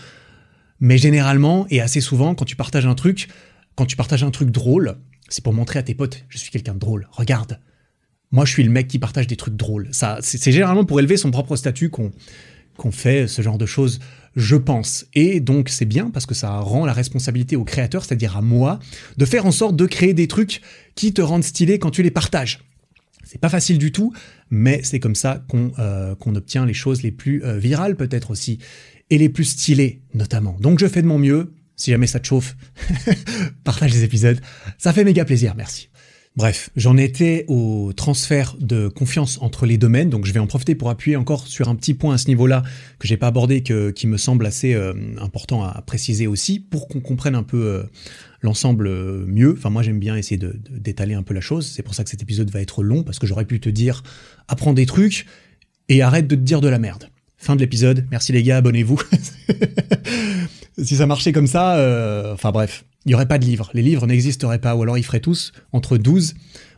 Mais généralement et assez souvent, quand tu partages un truc, quand tu partages un truc drôle, c'est pour montrer à tes potes, je suis quelqu'un de drôle. Regarde, moi je suis le mec qui partage des trucs drôles. Ça, c'est généralement pour élever son propre statut qu'on qu'on fait ce genre de choses, je pense. Et donc c'est bien parce que ça rend la responsabilité au créateur, c'est-à-dire à moi, de faire en sorte de créer des trucs qui te rendent stylé quand tu les partages. C'est pas facile du tout, mais c'est comme ça qu'on euh, obtient les choses les plus euh, virales peut-être aussi et les plus stylés notamment. Donc je fais de mon mieux. Si jamais ça te chauffe, [LAUGHS] partage les épisodes. Ça fait méga plaisir, merci. Bref, j'en étais au transfert de confiance entre les domaines, donc je vais en profiter pour appuyer encore sur un petit point à ce niveau-là que j'ai pas abordé, que, qui me semble assez euh, important à préciser aussi, pour qu'on comprenne un peu euh, l'ensemble euh, mieux. Enfin, moi j'aime bien essayer de, d'étaler un peu la chose. C'est pour ça que cet épisode va être long parce que j'aurais pu te dire apprends des trucs et arrête de te dire de la merde. Fin de l'épisode. Merci les gars, abonnez-vous. [LAUGHS] si ça marchait comme ça, euh, enfin bref, il n'y aurait pas de livres. Les livres n'existeraient pas, ou alors ils feraient tous entre 12,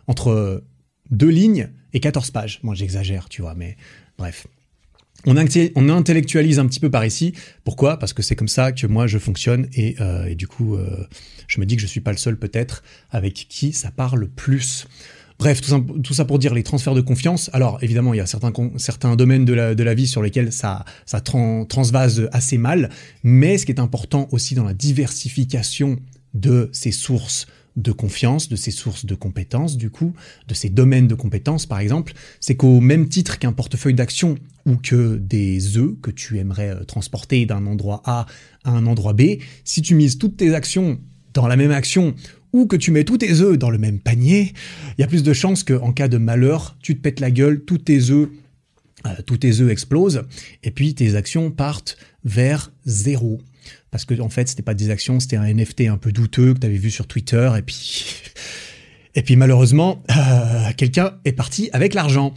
entre deux lignes et 14 pages. Moi j'exagère, tu vois, mais bref. On, intellectualise un petit peu par ici. Pourquoi? Parce que c'est comme ça que moi je fonctionne et, euh, du coup euh, je me dis que je suis pas le seul peut-être avec qui ça parle plus. Bref, tout ça, pour dire les transferts de confiance. Alors évidemment, il y a certains, domaines de la, vie sur lesquels ça, transvase assez mal, mais ce qui est important aussi dans la diversification de ces sources de confiance, de ces sources de compétences, du coup, de ces domaines de compétences, par exemple, c'est qu'au même titre qu'un portefeuille d'action ou que des œufs que tu aimerais euh, transporter d'un endroit A à un endroit B, si tu mises toutes tes actions dans la même action ou que tu mets tous tes œufs dans le même panier, il y a plus de chances qu'en cas de malheur, tu te pètes la gueule, tous tes œufs euh, tous tes œufs explosent et puis tes actions partent vers zéro. Parce que en fait, c'était pas des actions, c'était un NFT un peu douteux que tu avais vu sur Twitter et puis [LAUGHS] et puis malheureusement, euh, quelqu'un est parti avec l'argent.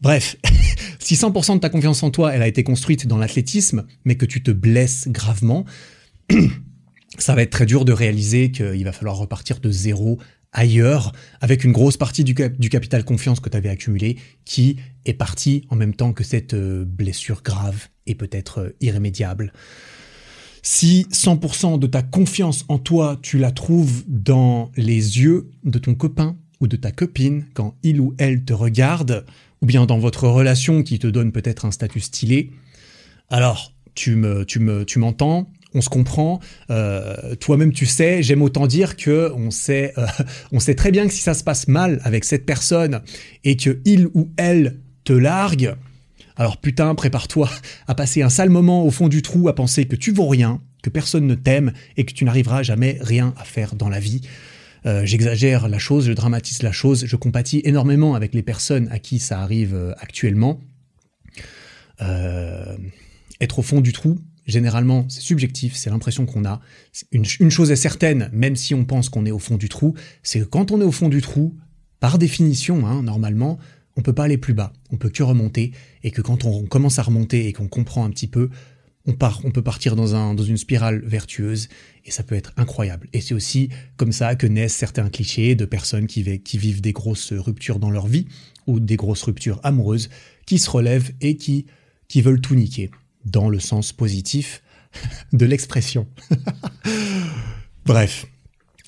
Bref, [LAUGHS] si 100% de ta confiance en toi, elle a été construite dans l'athlétisme, mais que tu te blesses gravement, [CLEARS THROAT] ça va être très dur de réaliser qu'il va falloir repartir de zéro ailleurs, avec une grosse partie du, capital confiance que tu avais accumulé qui est parti en même temps que cette euh, blessure grave et peut-être euh, irrémédiable. Si 100% de ta confiance en toi, tu la trouves dans les yeux de ton copain ou de ta copine quand il ou elle te regarde, ou bien dans votre relation qui te donne peut-être un statut stylé, alors tu me, tu me, tu m'entends, on se comprend. Euh, toi-même, tu sais, j'aime autant dire que on sait, euh, [LAUGHS] on sait très bien que si ça se passe mal avec cette personne et que il ou elle te largue, alors putain, prépare-toi à passer un sale moment au fond du trou à penser que tu vaux rien, que personne ne t'aime et que tu n'arriveras jamais rien à faire dans la vie. Euh, j'exagère la chose, je dramatise la chose, je compatis énormément avec les personnes à qui ça arrive actuellement. Être au fond du trou, généralement, c'est subjectif, c'est l'impression qu'on a. Une, chose est certaine, même si on pense qu'on est au fond du trou, c'est que quand on est au fond du trou, par définition, hein, normalement, on peut pas aller plus bas, on peut que remonter, et que quand on commence à remonter et qu'on comprend un petit peu, on peut partir dans, un, dans une spirale vertueuse, et ça peut être incroyable. Et c'est aussi comme ça que naissent certains clichés de personnes qui, vivent des grosses ruptures dans leur vie, ou des grosses ruptures amoureuses, qui se relèvent et qui veulent tout niquer dans le sens positif [LAUGHS] de l'expression. [LAUGHS] Bref,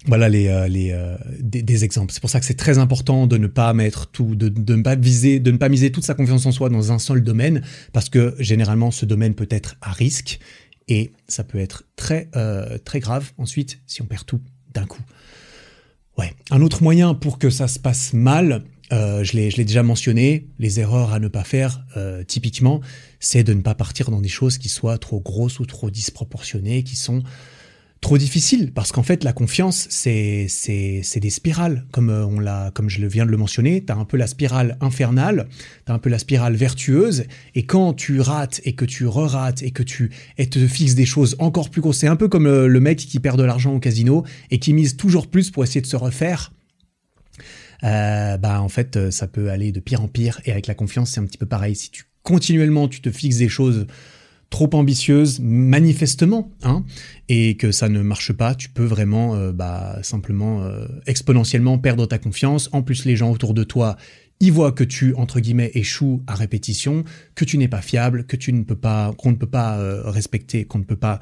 voilà les, euh, les euh, des, exemples. C'est pour ça que c'est très important de ne pas mettre tout, de, de, ne pas viser, de ne pas miser toute sa confiance en soi dans un seul domaine, parce que généralement ce domaine peut être à risque et ça peut être très euh, très grave ensuite si on perd tout d'un coup. Ouais. Un autre moyen pour que ça se passe mal, euh, je l'ai déjà mentionné, les erreurs à ne pas faire, euh, typiquement, c'est de ne pas partir dans des choses qui soient trop grosses ou trop disproportionnées, qui sont trop difficiles, parce qu'en fait, la confiance, c'est des spirales, comme euh, on l'a, comme je viens de le mentionner. T'as un peu la spirale infernale, t'as un peu la spirale vertueuse, et quand tu rates et que tu re-rates et que tu et te fixes des choses encore plus grosses, c'est un peu comme le mec qui perd de l'argent au casino et qui mise toujours plus pour essayer de se refaire euh, bah en fait euh, ça peut aller de pire en pire et avec la confiance c'est un petit peu pareil. Si tu continuellement tu te fixes des choses trop ambitieuses manifestement hein, et que ça ne marche pas, tu peux vraiment euh, bah, simplement exponentiellement perdre ta confiance. En plus les gens autour de toi ils voient que tu entre guillemets échoues à répétition, que tu n'es pas fiable, que tu ne peux pas, qu'on ne peut pas respecter, qu'on ne peut pas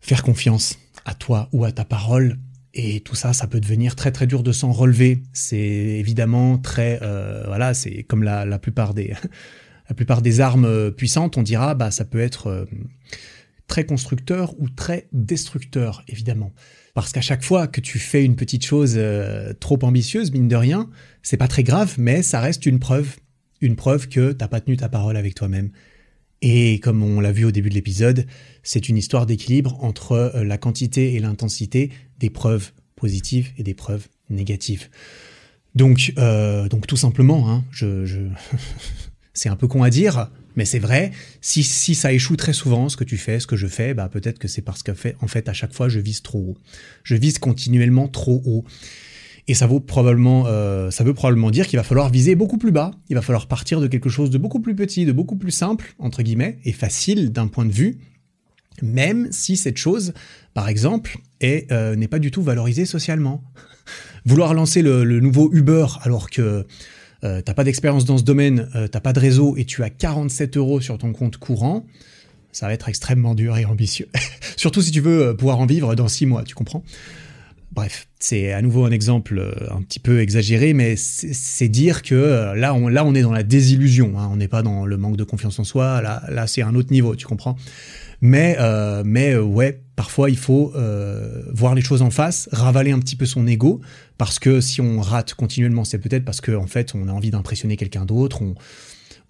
faire confiance à toi ou à ta parole et tout ça, ça peut devenir très très dur de s'en relever. C'est évidemment très, euh, voilà, c'est comme la, [LAUGHS] plupart des, armes euh, puissantes, on dira, bah ça peut être euh, très constructeur ou très destructeur, évidemment. Parce qu'à chaque fois que tu fais une petite chose trop ambitieuse, mine de rien, c'est pas très grave, mais ça reste une preuve, une preuve que t'as pas tenu ta parole avec toi-même. Et comme on l'a vu au début de l'épisode, c'est une histoire d'équilibre entre la quantité et l'intensité des preuves positives et des preuves négatives. Donc, euh, donc tout simplement, hein, je, [LAUGHS] c'est un peu con à dire, mais c'est vrai. Si, si ça échoue très souvent, ce que tu fais, ce que je fais, bah peut-être que c'est parce qu'en fait, en fait, à chaque fois, je vise trop haut. Je vise continuellement trop haut. Et ça vaut probablement, euh, ça veut probablement dire qu'il va falloir viser beaucoup plus bas. Il va falloir partir de quelque chose de beaucoup plus petit, de beaucoup plus simple entre guillemets et facile d'un point de vue, même si cette chose, par exemple, euh, n'est pas du tout valorisée socialement. [LAUGHS] Vouloir lancer le, nouveau Uber alors que euh, t'as pas d'expérience dans ce domaine, euh, t'as pas de réseau et tu as 47 euros sur ton compte courant, ça va être extrêmement dur et ambitieux. [LAUGHS] Surtout si tu veux euh, pouvoir en vivre dans six mois, tu comprends? Bref, c'est à nouveau un exemple un petit peu exagéré, mais c'est dire que là on, là, on est dans la désillusion. Hein. on n'est pas dans le manque de confiance en soi. Là, là c'est un autre niveau, tu comprends? Mais, euh, mais euh, ouais, parfois il faut euh, voir les choses en face, ravaler un petit peu son ego, parce que si on rate continuellement, c'est peut-être parce qu'en en fait on a envie d'impressionner quelqu'un d'autre, on,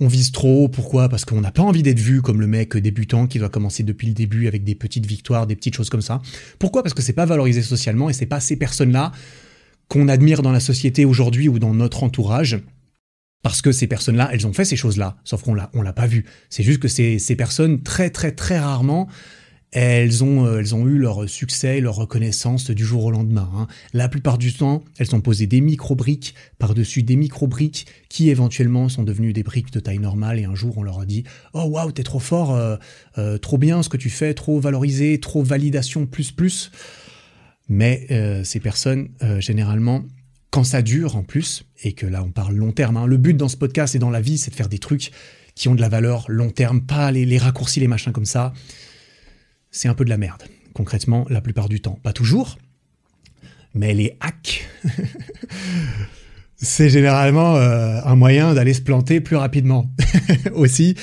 on vise trop. Pourquoi? Parce qu'on n'a pas envie d'être vu comme le mec débutant qui doit commencer depuis le début avec des petites victoires, des petites choses comme ça. Pourquoi? Parce que c'est pas valorisé socialement et c'est pas ces personnes-là qu'on admire dans la société aujourd'hui ou dans notre entourage parce que ces personnes-là, elles ont fait ces choses-là, sauf qu'on l'a, on l'a pas vu. C'est juste que ces, ces personnes, très très très rarement, elles ont, euh, elles ont eu leur succès, leur reconnaissance du jour au lendemain. Hein. La plupart du temps, elles ont posé des micro-briques par-dessus des micro-briques qui éventuellement sont devenues des briques de taille normale et un jour on leur a dit « Oh waouh, t'es trop fort, euh, euh, trop bien ce que tu fais, trop valorisé, trop validation, plus plus ». Mais ces personnes, généralement, quand ça dure en plus, et que là on parle long terme, hein. le but dans ce podcast et dans la vie c'est de faire des trucs qui ont de la valeur long terme, pas les, raccourcis, les machins comme ça, c'est un peu de la merde, concrètement la plupart du temps. Pas toujours, mais les hacks, [LAUGHS] c'est généralement euh, un moyen d'aller se planter plus rapidement. [LAUGHS] Aussi,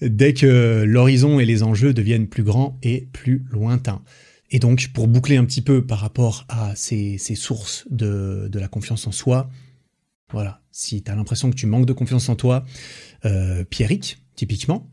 dès que l'horizon et les enjeux deviennent plus grands et plus lointains. Et donc, pour boucler un petit peu par rapport à ces, sources de, la confiance en soi, voilà, si tu as l'impression que tu manques de confiance en toi, euh, Pierrick, typiquement,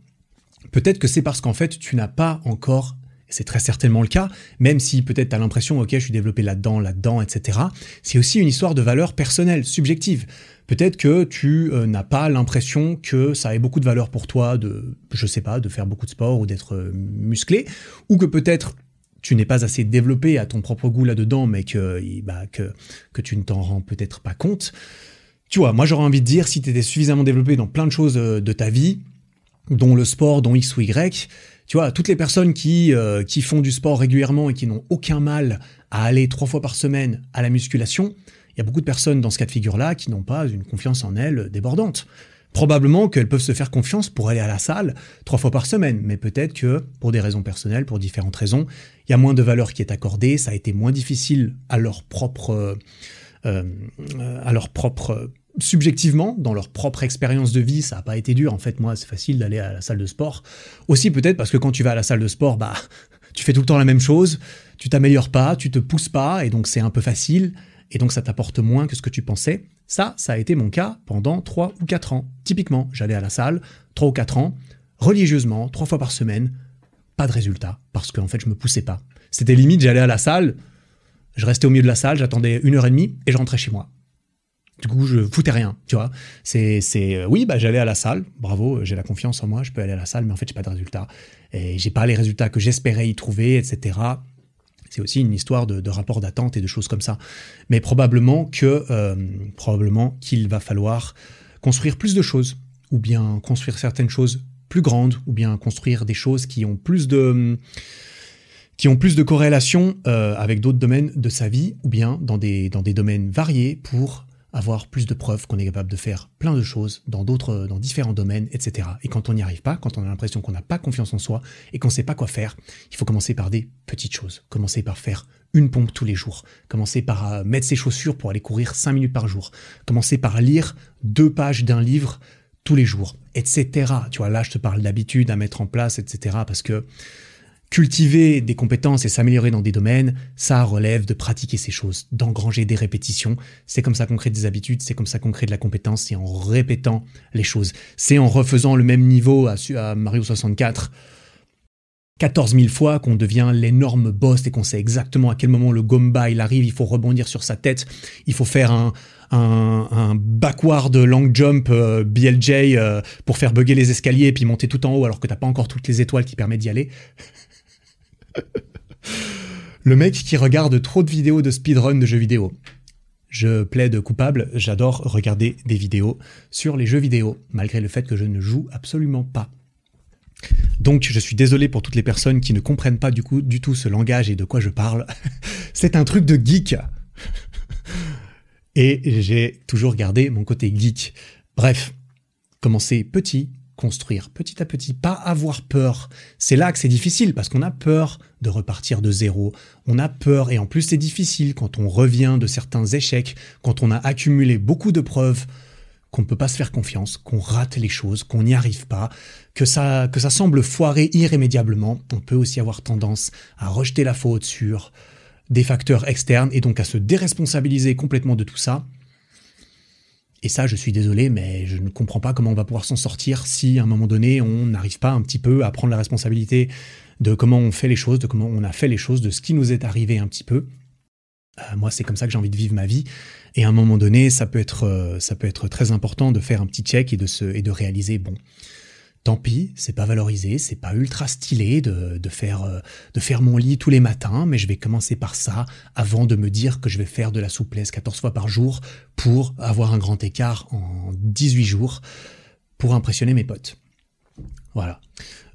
peut-être que c'est parce qu'en fait, tu n'as pas encore c'est très certainement le cas, même si peut-être tu as l'impression, ok, je suis développé là-dedans, là-dedans, etc. C'est aussi une histoire de valeur personnelle, subjective. Peut-être que tu euh, n'as pas l'impression que ça ait beaucoup de valeur pour toi de, je sais pas, de faire beaucoup de sport ou d'être euh, musclé, ou que peut-être tu n'es pas assez développé à ton propre goût là-dedans, mais que, bah, que, que tu ne t'en rends peut-être pas compte. Tu vois, moi j'aurais envie de dire, si tu étais suffisamment développé dans plein de choses euh, de ta vie, dont le sport, dont X ou Y, tu vois, toutes les personnes qui, euh, qui font du sport régulièrement et qui n'ont aucun mal à aller trois fois par semaine à la musculation, il y a beaucoup de personnes dans ce cas de figure-là qui n'ont pas une confiance en elles débordante. Probablement qu'elles peuvent se faire confiance pour aller à la salle trois fois par semaine, mais peut-être que pour des raisons personnelles, pour différentes raisons, il y a moins de valeur qui est accordée, ça a été moins difficile à leur propre, euh, à leur propre subjectivement, dans leur propre expérience de vie, ça n'a pas été dur. En fait, moi, c'est facile d'aller à la salle de sport. Aussi, peut-être parce que quand tu vas à la salle de sport, bah, [LAUGHS] tu fais tout le temps la même chose, tu t'améliores pas, tu te pousses pas, et donc c'est un peu facile, et donc ça t'apporte moins que ce que tu pensais. Ça, ça a été mon cas pendant 3 ou 4 ans. Typiquement, j'allais à la salle 3 ou 4 ans, religieusement, 3 fois par semaine, pas de résultat, parce qu'en fait, je me poussais pas. C'était limite, j'allais à la salle, je restais au milieu de la salle, j'attendais une heure et demie, et je rentrais chez moi. Du coup, je foutais rien, tu vois. C'est, c'est, euh, oui, bah, j'allais à la salle. Bravo, j'ai la confiance en moi, je peux aller à la salle, mais en fait, j'ai pas de résultats. Et j'ai pas les résultats que j'espérais y trouver, etc. C'est aussi une histoire de, rapport d'attente et de choses comme ça. Mais probablement que, euh, probablement qu'il va falloir construire plus de choses, ou bien construire certaines choses plus grandes, ou bien construire des choses qui ont plus de qui ont plus de corrélation euh, avec d'autres domaines de sa vie, ou bien dans des, dans des domaines variés pour avoir plus de preuves qu'on est capable de faire plein de choses dans d'autres, dans différents domaines, etc. Et quand on n'y arrive pas, quand on a l'impression qu'on n'a pas confiance en soi et qu'on ne sait pas quoi faire, il faut commencer par des petites choses. Commencer par faire une pompe tous les jours. Commencer par euh, mettre ses chaussures pour aller courir 5 minutes par jour. Commencer par lire deux pages d'un livre tous les jours, etc. Tu vois, là, je te parle d'habitude à mettre en place, etc. Parce que Cultiver des compétences et s'améliorer dans des domaines, ça relève de pratiquer ces choses, d'engranger des répétitions. C'est comme ça qu'on crée des habitudes, c'est comme ça qu'on crée de la compétence, c'est en répétant les choses. C'est en refaisant le même niveau à, Mario 64 14 000 fois qu'on devient l'énorme boss et qu'on sait exactement à quel moment le Gomba il arrive, il faut rebondir sur sa tête, il faut faire un, un, backward long jump euh, BLJ euh, pour faire bugger les escaliers et puis monter tout en haut alors que t'as pas encore toutes les étoiles qui permettent d'y aller. Le mec qui regarde trop de vidéos de speedrun de jeux vidéo. Je plaide coupable, j'adore regarder des vidéos sur les jeux vidéo, malgré le fait que je ne joue absolument pas. Donc je suis désolé pour toutes les personnes qui ne comprennent pas du, tout ce langage et de quoi je parle. [LAUGHS] C'est un truc de geek. Et j'ai toujours gardé mon côté geek. Bref, commencez petit, construire petit à petit, pas avoir peur. C'est là que c'est difficile parce qu'on a peur de repartir de zéro. On a peur et en plus c'est difficile quand on revient de certains échecs, quand on a accumulé beaucoup de preuves qu'on ne peut pas se faire confiance, qu'on rate les choses, qu'on n'y arrive pas, que ça, que ça semble foirer irrémédiablement. On peut aussi avoir tendance à rejeter la faute sur des facteurs externes et donc à se déresponsabiliser complètement de tout ça et ça, je suis désolé, mais je ne comprends pas comment on va pouvoir s'en sortir si à un moment donné, on n'arrive pas un petit peu à prendre la responsabilité de comment on fait les choses, de comment on a fait les choses, de ce qui nous est arrivé un petit peu. Euh, moi, c'est comme ça que j'ai envie de vivre ma vie. Et à un moment donné, ça peut être, euh, très important de faire un petit check et de, se, et de réaliser, bon, tant pis, c'est pas valorisé, c'est pas ultra stylé de, de, faire, euh, de faire mon lit tous les matins, mais je vais commencer par ça avant de me dire que je vais faire de la souplesse 14 fois par jour pour avoir un grand écart en 18 jours pour impressionner mes potes. Voilà.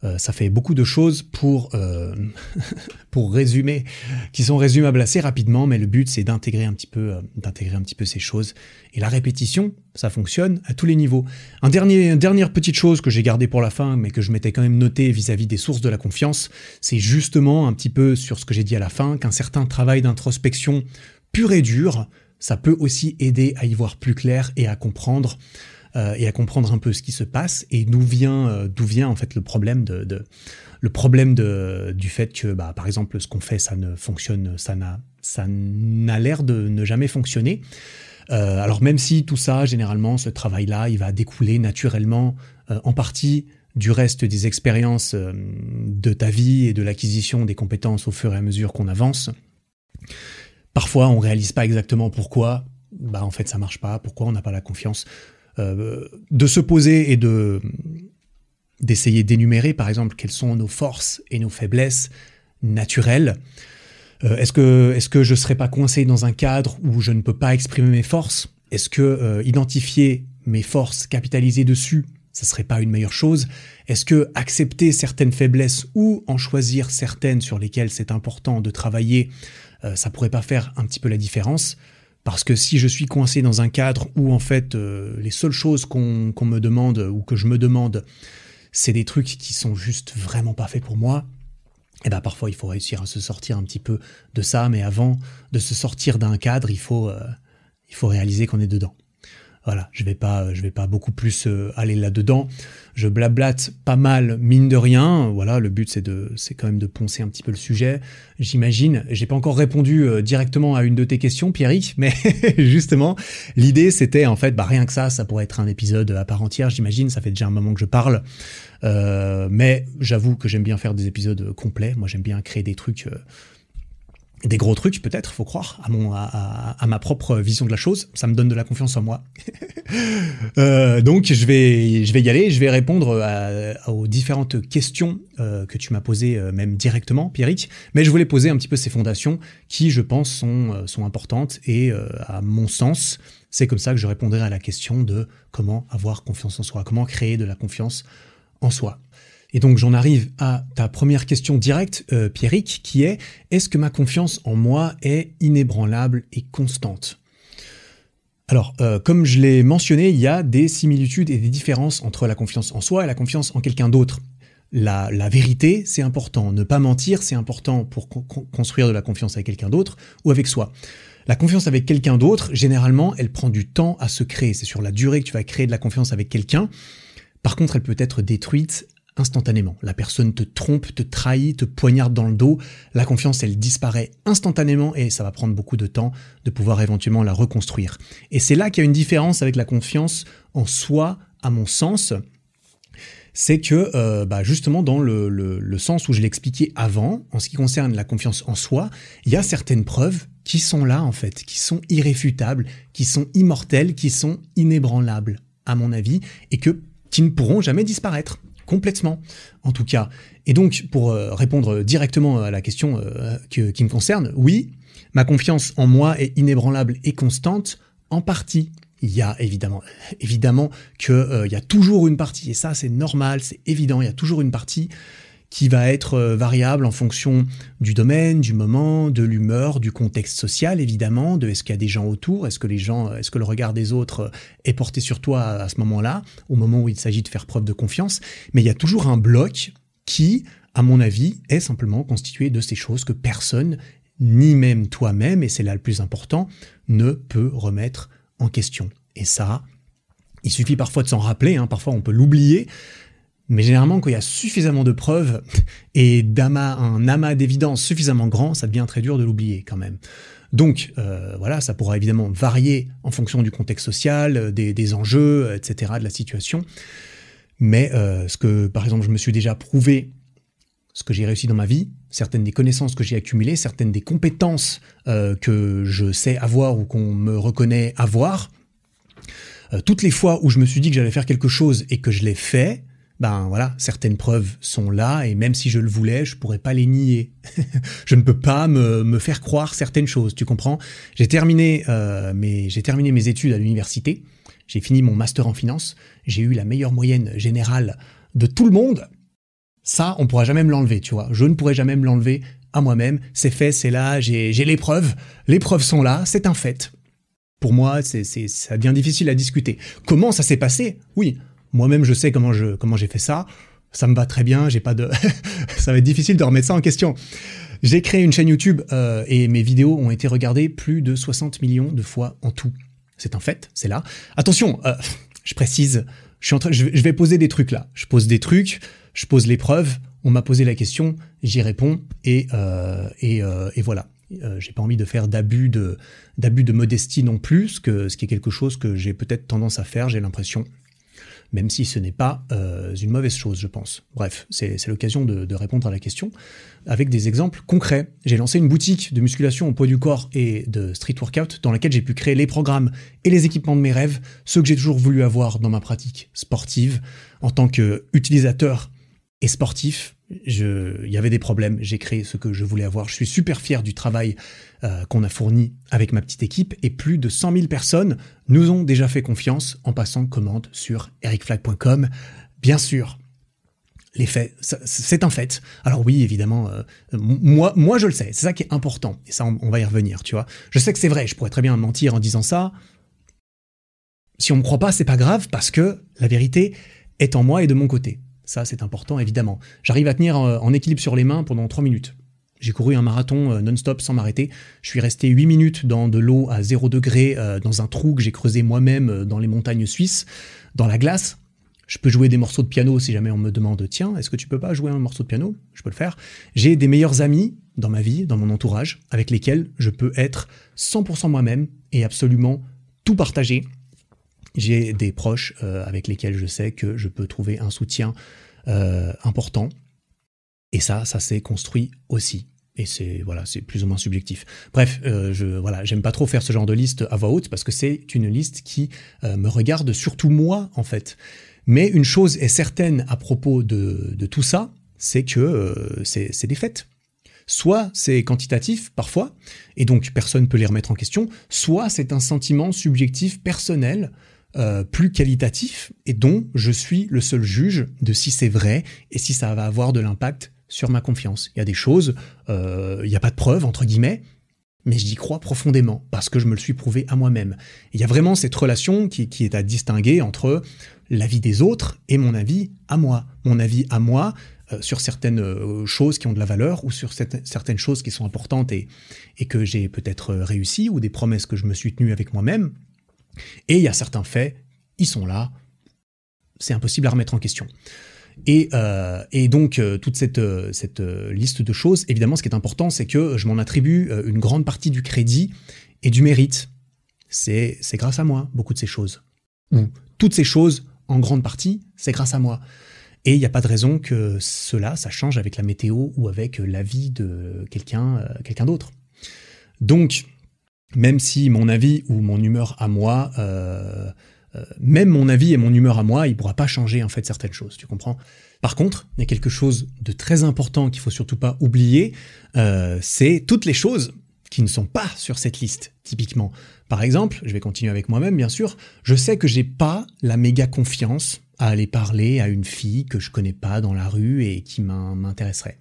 Euh, ça fait beaucoup de choses pour, euh, [LAUGHS] pour résumer, qui sont résumables assez rapidement, mais le but c'est d'intégrer un petit peu, euh, d'intégrer un petit peu ces choses. Et la répétition, ça fonctionne à tous les niveaux. Un dernier, une dernière petite chose que j'ai gardée pour la fin, mais que je m'étais quand même noté vis-à-vis des sources de la confiance, c'est justement un petit peu sur ce que j'ai dit à la fin, qu'un certain travail d'introspection pur et dur, ça peut aussi aider à y voir plus clair et à comprendre euh, et à comprendre un peu ce qui se passe et d'où vient euh, vient en fait le problème de, le problème de, du fait que bah, par exemple ce qu'on fait ça ne fonctionne ça n'a ça n'a l'air de ne jamais fonctionner euh, alors même si tout ça généralement ce travail là il va découler naturellement en partie du reste des expériences de ta vie et de l'acquisition des compétences au fur et à mesure qu'on avance. Parfois, on réalise pas exactement pourquoi. Bah, en fait, ça marche pas. Pourquoi on n'a pas la confiance? Euh, de se poser et de d'essayer d'énumérer, par exemple, quelles sont nos forces et nos faiblesses naturelles. Euh, est-ce que est-ce je serais pas coincé dans un cadre où je ne peux pas exprimer mes forces? Est-ce que identifier mes forces, capitaliser dessus, ça serait pas une meilleure chose? Est-ce que accepter certaines faiblesses ou en choisir certaines sur lesquelles c'est important de travailler, euh, ça pourrait pas faire un petit peu la différence? Parce que si je suis coincé dans un cadre où en fait euh, les seules choses qu'on me demande ou que je me demande, c'est des trucs qui sont juste vraiment pas faits pour moi, et eh ben parfois il faut réussir à se sortir un petit peu de ça, mais avant de se sortir d'un cadre, il faut euh, il faut réaliser qu'on est dedans. Voilà, je vais pas, je vais pas beaucoup plus euh, aller là-dedans. Je blablate pas mal, mine de rien. Voilà, le but c'est de, c'est quand même de poncer un petit peu le sujet. J'imagine. J'ai pas encore répondu euh, directement à une de tes questions, Pierrick, [LAUGHS] mais justement, l'idée c'était en fait, bah rien que ça, ça pourrait être un épisode à part entière. J'imagine. Ça fait déjà un moment que je parle, euh, mais j'avoue que j'aime bien faire des épisodes complets. Moi, j'aime bien créer des trucs des gros trucs peut-être, faut croire, à, mon, à, ma propre vision de la chose. Ça me donne de la confiance en moi. [LAUGHS] euh, donc je vais, je vais y aller, je vais répondre aux différentes questions euh, que tu m'as posées, euh, même directement, Pierrick. Mais je voulais poser un petit peu ces fondations qui, je pense, sont, sont importantes et, à mon sens, c'est comme ça que je répondrai à la question de comment avoir confiance en soi, comment créer de la confiance en soi. Et donc j'en arrive à ta première question directe, euh, Pierrick, qui est est-ce que ma confiance en moi est inébranlable et constante? Alors, euh, comme je l'ai mentionné, il y a des similitudes et des différences entre la confiance en soi et la confiance en quelqu'un d'autre. La, la, vérité, c'est important. Ne pas mentir, c'est important pour construire de la confiance avec quelqu'un d'autre ou avec soi. La confiance avec quelqu'un d'autre, généralement, elle prend du temps à se créer. C'est sur la durée que tu vas créer de la confiance avec quelqu'un. Par contre, elle peut être détruite instantanément. La personne te trompe, te trahit, te poignarde dans le dos. La confiance, elle disparaît instantanément et ça va prendre beaucoup de temps de pouvoir éventuellement la reconstruire. Et c'est là qu'il y a une différence avec la confiance en soi, à mon sens. C'est que euh, bah justement dans le, le sens où je l'expliquais avant, en ce qui concerne la confiance en soi, il y a certaines preuves qui sont là en fait, qui sont irréfutables, qui sont immortelles, qui sont inébranlables à mon avis, et que qui ne pourront jamais disparaître complètement, en tout cas. Et donc, pour euh, répondre directement à la question euh, qui me concerne, oui, ma confiance en moi est inébranlable et constante, en partie. Il y a évidemment, évidemment qu'il euh, y a toujours une partie, et ça c'est normal, c'est évident, il y a toujours une partie qui va être euh, variable en fonction du domaine, du moment, de l'humeur, du contexte social évidemment, de est-ce qu'il y a des gens autour, est-ce que les gens, est-ce que le regard des autres euh, est porté sur toi à ce moment-là, au moment où il s'agit de faire preuve de confiance, mais il y a toujours un bloc qui, à mon avis, est simplement constitué de ces choses que personne, ni même toi-même, et c'est là le plus important, ne peut remettre en question. Et ça, il suffit parfois de s'en rappeler, hein, parfois on peut l'oublier, mais généralement, quand il y a suffisamment de preuves [LAUGHS] et d'amas, un amas d'évidence suffisamment grand, ça devient très dur de l'oublier quand même. Donc euh, voilà, ça pourra évidemment varier en fonction du contexte social, euh, des, enjeux, euh, etc., de la situation. Mais ce que, par exemple, je me suis déjà prouvé, ce que j'ai réussi dans ma vie, certaines des connaissances que j'ai accumulées, certaines des compétences que je sais avoir ou qu'on me reconnaît avoir, toutes les fois où je me suis dit que j'allais faire quelque chose et que je l'ai fait, ben voilà, certaines preuves sont là et même si je le voulais, je pourrais pas les nier. [LAUGHS] je ne peux pas me, me, faire croire certaines choses, tu comprends? J'ai terminé euh, mes j'ai terminé mes études à l'université, j'ai fini mon master en finance, j'ai eu la meilleure moyenne générale de tout le monde. Ça, on pourra jamais me l'enlever, tu vois. Je ne pourrai jamais me l'enlever à moi-même. C'est fait, c'est là, j'ai les preuves. Les preuves sont là, c'est un fait. Pour moi, c'est ça devient difficile à discuter. Comment ça s'est passé? Oui, moi-même, je sais comment je comment j'ai fait ça. Ça me va très bien. J'ai pas de. [LAUGHS] ça va être difficile de remettre ça en question. J'ai créé une chaîne YouTube euh, et mes vidéos ont été regardées plus de 60 millions de fois en tout. C'est un fait, c'est là. Attention, euh, je précise, je suis en train, je vais poser des trucs là. Je pose des trucs, je pose les preuves. On m'a posé la question, j'y réponds et euh, et, et voilà. Euh, j'ai pas envie de faire d'abus de d'abus de modestie non plus, que ce qui est quelque chose que j'ai peut-être tendance à faire. J'ai l'impression même si ce n'est pas euh, une mauvaise chose, je pense. Bref, c'est l'occasion de, de, répondre à la question avec des exemples concrets. J'ai lancé une boutique de musculation au poids du corps et de street workout dans laquelle j'ai pu créer les programmes et les équipements de mes rêves, ceux que j'ai toujours voulu avoir dans ma pratique sportive en tant qu'utilisateur et sportif il y avait des problèmes, j'ai créé ce que je voulais avoir. Je suis super fier du travail euh, qu'on a fourni avec ma petite équipe et plus de 100 000 personnes nous ont déjà fait confiance en passant commande sur ericflag.com. Bien sûr, les faits, c'est un fait. Alors oui, évidemment, euh, moi, moi je le sais, c'est ça qui est important et ça on, va y revenir, tu vois. Je sais que c'est vrai, je pourrais très bien mentir en disant ça. Si on me croit pas, c'est pas grave parce que la vérité est en moi et de mon côté. Ça, c'est important, évidemment. J'arrive à tenir euh, en équilibre sur les mains pendant 3 minutes. J'ai couru un marathon euh, non-stop sans m'arrêter. Je suis resté 8 minutes dans de l'eau à 0 degré, euh, dans un trou que j'ai creusé moi-même dans les montagnes suisses, dans la glace. Je peux jouer des morceaux de piano si jamais on me demande tiens, est-ce que tu peux pas jouer un morceau de piano? Je peux le faire. J'ai des meilleurs amis dans ma vie, dans mon entourage, avec lesquels je peux être 100% moi-même et absolument tout partager j'ai des proches euh, avec lesquels je sais que je peux trouver un soutien euh, important. Et ça, ça s'est construit aussi. Et c'est voilà, c'est plus ou moins subjectif. Bref, euh, je voilà, j'aime pas trop faire ce genre de liste à voix haute parce que c'est une liste qui me regarde surtout moi en fait. Mais une chose est certaine à propos de, de tout ça, c'est que c'est des faits. Soit c'est quantitatif parfois, et donc personne ne peut les remettre en question, soit c'est un sentiment subjectif personnel euh, plus qualitatif et dont je suis le seul juge de si c'est vrai et si ça va avoir de l'impact sur ma confiance. Il y a des choses, euh, il n'y a pas de preuve, entre guillemets, mais j'y crois profondément parce que je me le suis prouvé à moi-même. Il y a vraiment cette relation qui, est à distinguer entre l'avis des autres et mon avis à moi. Mon avis à moi euh, sur certaines choses qui ont de la valeur ou sur certaines choses qui sont importantes et, et que j'ai peut-être réussi ou des promesses que je me suis tenues avec moi-même et il y a certains faits, ils sont là, c'est impossible à remettre en question. Et, euh, donc, euh, toute cette, euh, cette liste de choses, évidemment, ce qui est important, c'est que je m'en attribue une grande partie du crédit et du mérite. C'est grâce à moi, beaucoup de ces choses. Ou toutes ces choses, en grande partie, c'est grâce à moi. Et il n'y a pas de raison que cela, ça change avec la météo ou avec la vie de quelqu'un quelqu'un d'autre. Donc, même si mon avis ou mon humeur à moi, euh, euh, même mon avis et mon humeur à moi, il pourra pas changer en fait certaines choses, tu comprends? Par contre, il y a quelque chose de très important qu'il faut surtout pas oublier, euh, c'est toutes les choses qui ne sont pas sur cette liste, typiquement. Par exemple, je vais continuer avec moi-même, bien sûr, je sais que j'ai pas la méga confiance à aller parler à une fille que je connais pas dans la rue et qui m'intéresserait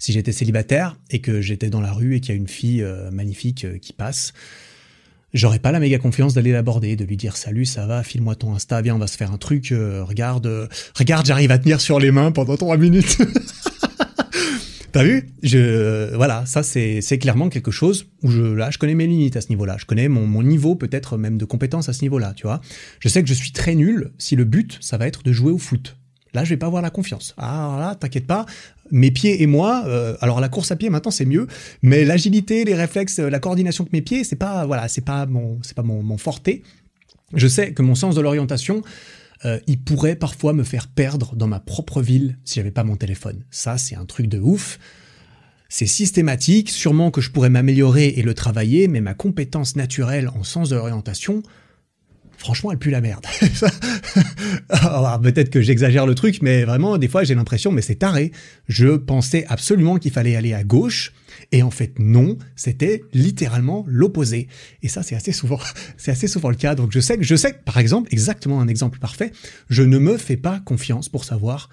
si j'étais célibataire et que j'étais dans la rue et qu'il y a une fille euh, magnifique euh, qui passe, j'aurais pas la méga confiance d'aller l'aborder, de lui dire salut, ça va, file-moi ton Insta, viens, on va se faire un truc, euh, regarde, regarde, j'arrive à tenir sur les mains pendant trois minutes. [LAUGHS] T'as vu? Je voilà, ça c'est c'est clairement quelque chose où je là je connais mes limites à ce niveau-là. Je connais mon, mon niveau peut-être même de compétence à ce niveau-là, tu vois. Je sais que je suis très nul si le but ça va être de jouer au foot. Là, je vais pas avoir la confiance. Ah là, t'inquiète pas, mes pieds et moi. Euh, alors la course à pied maintenant c'est mieux, mais l'agilité, les réflexes, la coordination de mes pieds, c'est pas voilà, c'est pas mon c'est pas mon, mon forté. Je sais que mon sens de l'orientation, euh, il pourrait parfois me faire perdre dans ma propre ville si j'avais pas mon téléphone. Ça, c'est un truc de ouf. C'est systématique, sûrement que je pourrais m'améliorer et le travailler, mais ma compétence naturelle en sens de l'orientation, franchement, elle pue la merde. [LAUGHS] peut-être que j'exagère le truc, mais vraiment, des fois, j'ai l'impression, mais c'est taré. Je pensais absolument qu'il fallait aller à gauche, et en fait, non, c'était littéralement l'opposé. Et ça, c'est assez souvent, [LAUGHS] c'est assez souvent le cas. Donc, je sais je sais que, par exemple, exactement un exemple parfait, je ne me fais pas confiance pour savoir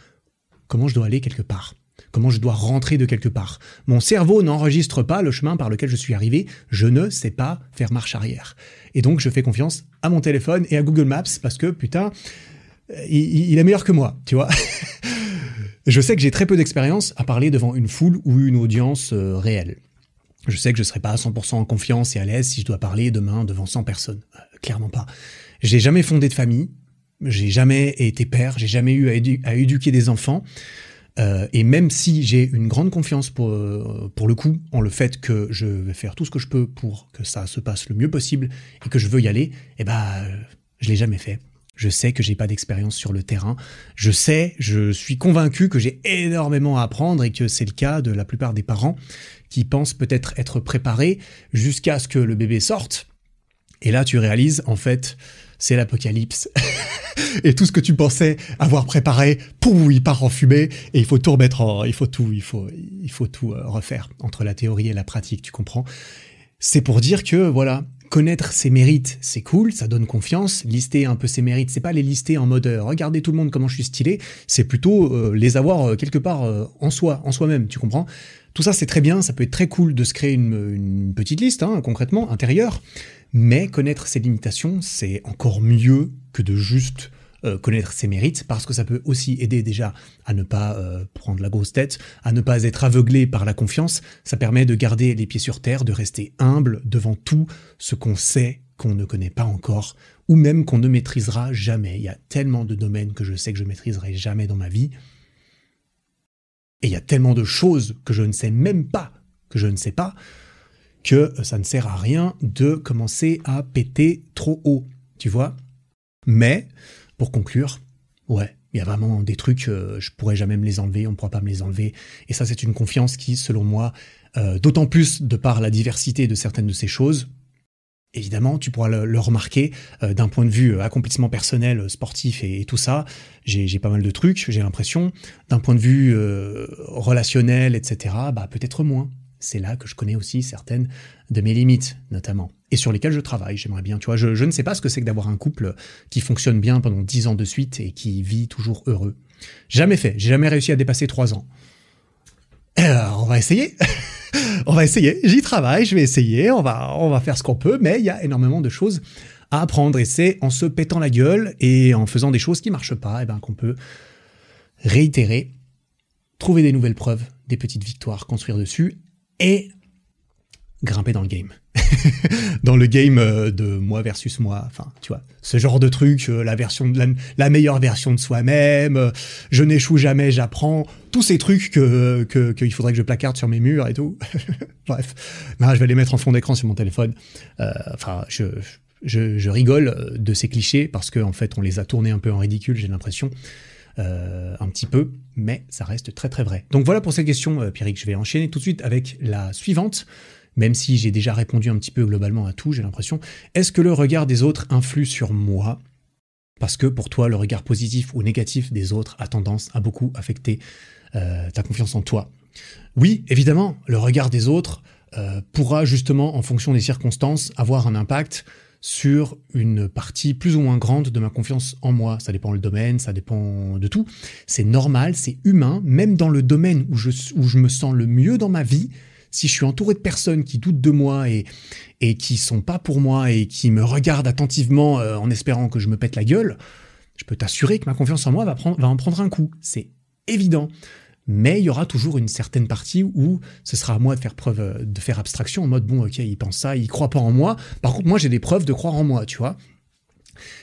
comment je dois aller quelque part comment je dois rentrer de quelque part. Mon cerveau n'enregistre pas le chemin par lequel je suis arrivé, je ne sais pas faire marche arrière. Et donc je fais confiance à mon téléphone et à Google Maps parce que putain, il, est meilleur que moi, tu vois. [LAUGHS] je sais que j'ai très peu d'expérience à parler devant une foule ou une audience euh, réelle. Je sais que je ne serai pas à 100% en confiance et à l'aise si je dois parler demain devant 100 personnes. Euh, clairement pas. J'ai jamais fondé de famille, j'ai jamais été père, j'ai jamais eu à éduquer des enfants. Euh, et même si j'ai une grande confiance pour, euh, pour le coup en le fait que je vais faire tout ce que je peux pour que ça se passe le mieux possible et que je veux y aller, eh ben, je l'ai jamais fait. Je sais que j'ai pas d'expérience sur le terrain. Je sais, je suis convaincu que j'ai énormément à apprendre et que c'est le cas de la plupart des parents qui pensent peut-être être préparés jusqu'à ce que le bébé sorte. Et là, tu réalises, en fait, c'est l'apocalypse. [LAUGHS] et tout ce que tu pensais avoir préparé, pouf, il part en fumée et il faut tout remettre en, il faut tout, il faut, il faut tout euh, refaire entre la théorie et la pratique, tu comprends? C'est pour dire que, voilà, connaître ses mérites, c'est cool, ça donne confiance. Lister un peu ses mérites, c'est pas les lister en mode euh, regardez tout le monde comment je suis stylé, c'est plutôt euh, les avoir quelque part en soi, en soi-même, tu comprends? Tout ça c'est très bien, ça peut être très cool de se créer une, petite liste, hein, concrètement, intérieure. Mais connaître ses limitations, c'est encore mieux que de juste euh, connaître ses mérites, parce que ça peut aussi aider déjà à ne pas euh, prendre la grosse tête, à ne pas être aveuglé par la confiance. Ça permet de garder les pieds sur terre, de rester humble devant tout ce qu'on sait qu'on ne connaît pas encore, ou même qu'on ne maîtrisera jamais. Il y a tellement de domaines que je sais que je maîtriserai jamais dans ma vie. Et il y a tellement de choses que je ne sais même pas que je ne sais pas que ça ne sert à rien de commencer à péter trop haut, tu vois. Mais, pour conclure, ouais, il y a vraiment des trucs, euh, je pourrais jamais me les enlever, on ne pourra pas me les enlever. Et ça, c'est une confiance qui, selon moi, euh, d'autant plus de par la diversité de certaines de ces choses, Évidemment, tu pourras le, remarquer euh, d'un point de vue accomplissement personnel, sportif et, tout ça. J'ai pas mal de trucs, j'ai l'impression. D'un point de vue relationnel, etc., bah peut-être moins c'est là que je connais aussi certaines de mes limites, notamment, et sur lesquelles je travaille. J'aimerais bien, tu vois, je, ne sais pas ce que c'est que d'avoir un couple qui fonctionne bien pendant dix ans de suite et qui vit toujours heureux. Jamais fait, j'ai jamais réussi à dépasser trois ans. Alors, on va essayer. [LAUGHS] on va essayer. J'y travaille, je vais essayer. On va, on va faire ce qu'on peut, mais il y a énormément de choses à apprendre. Et c'est en se pétant la gueule et en faisant des choses qui marchent pas, et eh ben, qu'on peut réitérer, trouver des nouvelles preuves, des petites victoires, construire dessus et grimper dans le game. [LAUGHS] dans le game euh, de moi versus moi, enfin, tu vois, ce genre de truc, euh, la version de la, meilleure version de soi-même, euh, je n'échoue jamais, j'apprends, tous ces trucs qu'il faudrait que je placarde sur mes murs et tout. [LAUGHS] Bref, je vais les mettre en fond d'écran sur mon téléphone. Enfin, je, je, je rigole de ces clichés parce qu'en en fait, on les a tournés un peu en ridicule, j'ai l'impression. Euh, un petit peu, mais ça reste très très vrai. Donc voilà pour cette question, euh, Pierrick. Je vais enchaîner tout de suite avec la suivante, même si j'ai déjà répondu un petit peu globalement à tout, j'ai l'impression. Est-ce que le regard des autres influe sur moi? Parce que pour toi, le regard positif ou négatif des autres a tendance à beaucoup affecter euh, ta confiance en toi. Oui, évidemment, le regard des autres pourra justement, en fonction des circonstances, avoir un impact sur une partie plus ou moins grande de ma confiance en moi. Ça dépend le domaine, ça dépend de tout. C'est normal, c'est humain, même dans le domaine où je, où je me sens le mieux dans ma vie. Si je suis entouré de personnes qui doutent de moi et, et qui sont pas pour moi et qui me regardent attentivement euh, en espérant que je me pète la gueule, je peux t'assurer que ma confiance en moi va, va en prendre un coup. C'est évident mais il y aura toujours une certaine partie où ce sera à moi de faire preuve, euh, de faire abstraction en mode bon, ok, il pense ça, il croit pas en moi. Par contre, moi, j'ai des preuves de croire en moi, tu vois.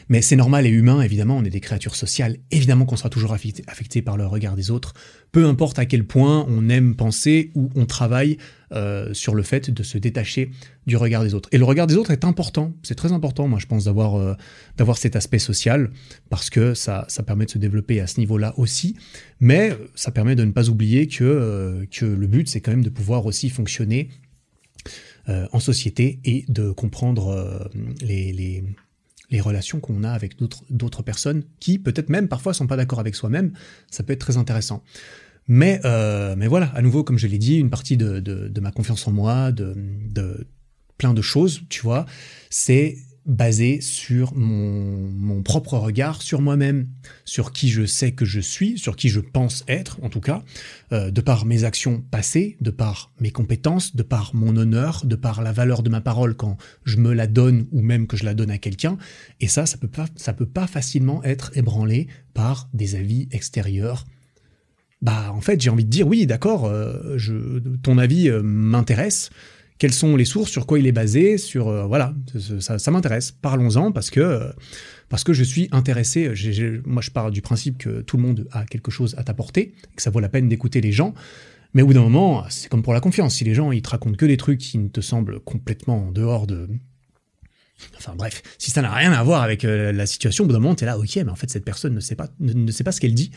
Mais c'est normal et humain, évidemment, on est des créatures sociales, évidemment qu'on sera toujours affecté, par le regard des autres, peu importe à quel point on aime penser ou on travaille euh, sur le fait de se détacher du regard des autres. Et le regard des autres est important, c'est très important, moi je pense, d'avoir euh, d'avoir cet aspect social, parce que ça, ça permet de se développer à ce niveau-là aussi, mais ça permet de ne pas oublier que, euh, que le but, c'est quand même de pouvoir aussi fonctionner en société et de comprendre les, les les relations qu'on a avec d'autres personnes qui peut-être même parfois sont pas d'accord avec soi-même, ça peut être très intéressant. Mais, euh, mais voilà, à nouveau, comme je l'ai dit, une partie de, de, ma confiance en moi, de, de plein de choses, tu vois, c'est basé sur mon, mon, propre regard sur moi-même, sur qui je sais que je suis, sur qui je pense être, en tout cas, euh, de par mes actions passées, de par mes compétences, de par mon honneur, de par la valeur de ma parole quand je me la donne ou même que je la donne à quelqu'un. Et ça, ça peut ça peut pas facilement être ébranlé par des avis extérieurs. Bah, en fait, j'ai envie de dire oui, d'accord, euh, ton avis euh, m'intéresse, quelles sont les sources, sur quoi il est basé, sur euh, voilà, ça, m'intéresse. Parlons-en parce que parce que je suis intéressé. moi, je pars du principe que tout le monde a quelque chose à t'apporter, que ça vaut la peine d'écouter les gens. Mais au bout d'un moment, c'est comme pour la confiance. Si les gens ils te racontent que des trucs qui ne te semblent complètement en dehors de Enfin bref, si ça n'a rien à voir avec euh, la situation, au bout d'un moment, t'es là, ok, mais en fait, cette personne ne sait pas, ne, sait pas ce qu'elle dit.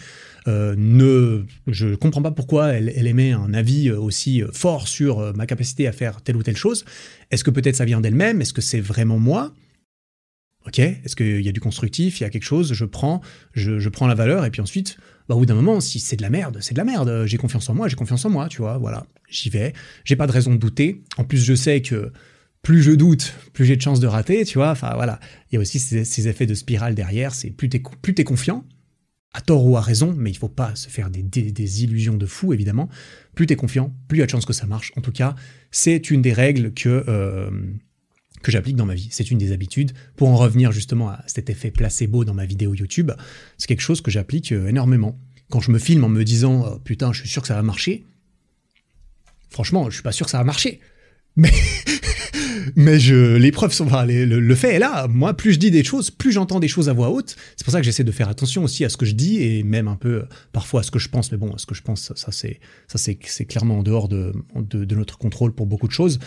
Euh, ne, je comprends pas pourquoi elle, elle, émet un avis euh, aussi fort sur ma capacité à faire telle ou telle chose. Est-ce que peut-être ça vient d'elle-même? Est-ce que c'est vraiment moi? Ok, est-ce qu'il y a du constructif Il y a quelque chose Je prends, je, je prends la valeur et puis ensuite, bah, au bout d'un moment, si c'est de la merde, c'est de la merde. J'ai confiance en moi, j'ai confiance en moi, tu vois. Voilà, j'y vais. J'ai pas de raison de douter. En plus, je sais que plus je doute, plus j'ai de chances de rater, tu vois. Enfin voilà, il y a aussi ces, effets de spirale derrière. C'est plus t'es confiant, à tort ou à raison, mais il faut pas se faire des, illusions de fou évidemment. Plus t'es confiant, plus il y a de chances que ça marche. En tout cas, c'est une des règles que euh, que j'applique dans ma vie. C'est une des habitudes. Pour en revenir justement à cet effet placebo dans ma vidéo YouTube, c'est quelque chose que j'applique euh, énormément. Quand je me filme en me disant oh, putain, je suis sûr que ça va marcher. Franchement, je suis pas sûr que ça va marcher. Mais [LAUGHS] mais je, les preuves sont, enfin, le, fait est là. Moi, plus je dis des choses, plus j'entends des choses à voix haute. C'est pour ça que j'essaie de faire attention aussi à ce que je dis et même un peu parfois à ce que je pense. Mais bon, à ce que je pense, ça c'est, ça c'est, c'est clairement en dehors de, de, notre contrôle pour beaucoup de choses.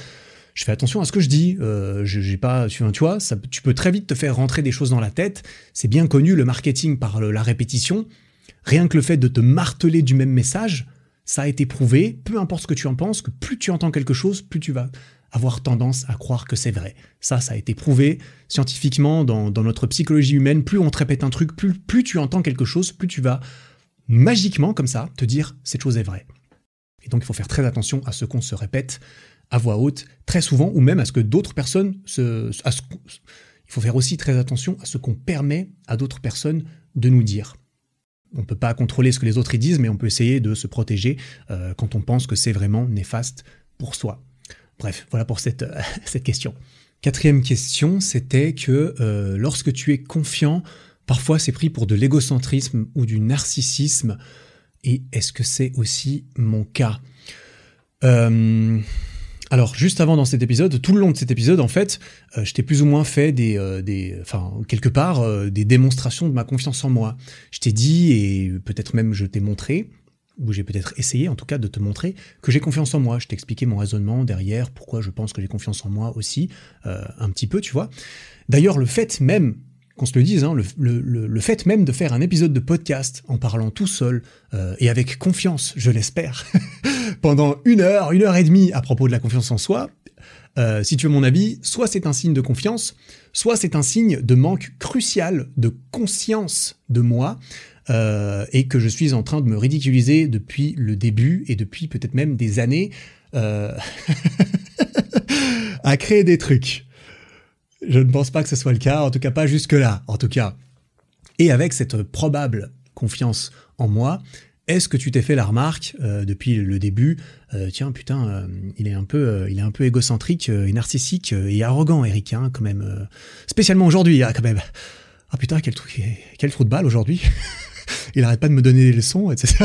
Je fais attention à ce que je dis. Euh, j'ai pas, tu vois, tu peux très vite te faire rentrer des choses dans la tête. C'est bien connu le marketing par la répétition. Rien que le fait de te marteler du même message, ça a été prouvé. Peu importe ce que tu en penses, que plus tu entends quelque chose, plus tu vas avoir tendance à croire que c'est vrai. Ça, ça a été prouvé scientifiquement dans, notre psychologie humaine. Plus on te répète un truc, plus, tu entends quelque chose, plus tu vas magiquement, comme ça, te dire cette chose est vraie. Et donc, il faut faire très attention à ce qu'on se répète à voix haute très souvent, ou même à ce que d'autres personnes se. il faut faire aussi très attention à ce qu'on permet à d'autres personnes de nous dire. On ne peut pas contrôler ce que les autres disent, mais on peut essayer de se protéger euh, quand on pense que c'est vraiment néfaste pour soi. Bref, voilà pour cette, euh, [LAUGHS] cette question. Quatrième question, c'était que euh, lorsque tu es confiant, parfois c'est pris pour de l'égocentrisme ou du narcissisme. Et est-ce que c'est aussi mon cas? Euh, Alors, juste avant dans cet épisode, tout le long de cet épisode, en fait, je t'ai plus ou moins fait des, des enfin, quelque part, des démonstrations de ma confiance en moi. Je t'ai dit, et peut-être même je t'ai montré, où j'ai peut-être essayé en tout cas de te montrer que j'ai confiance en moi. Je t'ai expliqué mon raisonnement derrière, pourquoi je pense que j'ai confiance en moi aussi, euh, un petit peu, tu vois. D'ailleurs, le fait même, qu'on se le dise, hein, le, fait même de faire un épisode de podcast en parlant tout seul euh, et avec confiance, je l'espère, [LAUGHS] pendant une heure, une heure et demie à propos de la confiance en soi, euh, si tu veux mon avis, soit c'est un signe de confiance, soit c'est un signe de manque crucial de conscience de moi, euh, et que je suis en train de me ridiculiser depuis le début et depuis peut-être même des années euh, [LAUGHS] à créer des trucs. Je ne pense pas que ce soit le cas, en tout cas pas jusque-là, en tout cas. Et avec cette probable confiance en moi, est-ce que tu t'es fait la remarque euh, depuis le début Tiens, putain, il est un peu, il est un peu égocentrique et narcissique et arrogant, Eric, hein, quand même. spécialement aujourd'hui, hein, quand même. Ah putain, quel, truc, quel trou de balle aujourd'hui [LAUGHS] il arrête pas de me donner des leçons, etc. [LAUGHS]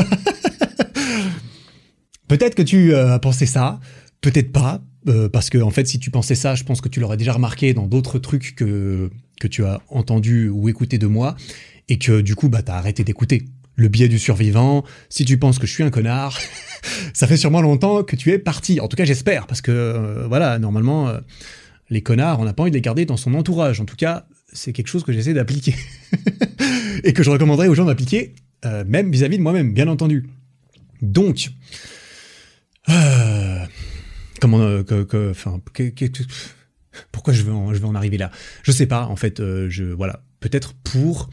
peut-être que tu euh, as pensé ça, peut-être pas, euh, parce que en fait, si tu pensais ça, je pense que tu l'aurais déjà remarqué dans d'autres trucs que que tu as entendu ou écouté de moi, et que du coup, bah, t'as arrêté d'écouter. Le biais du survivant. Si tu penses que je suis un connard, [LAUGHS] ça fait sûrement longtemps que tu es parti. En tout cas, j'espère, parce que euh, voilà, normalement, les connards, on n'a pas envie de les garder dans son entourage. En tout cas, c'est quelque chose que j'essaie d'appliquer. [LAUGHS] et que je recommanderais aux gens d'appliquer, euh, même vis-à-vis de moi-même, bien entendu. Donc, euh, euh, pourquoi je vais, en, arriver là? Je sais pas. En fait, je voilà, peut-être pour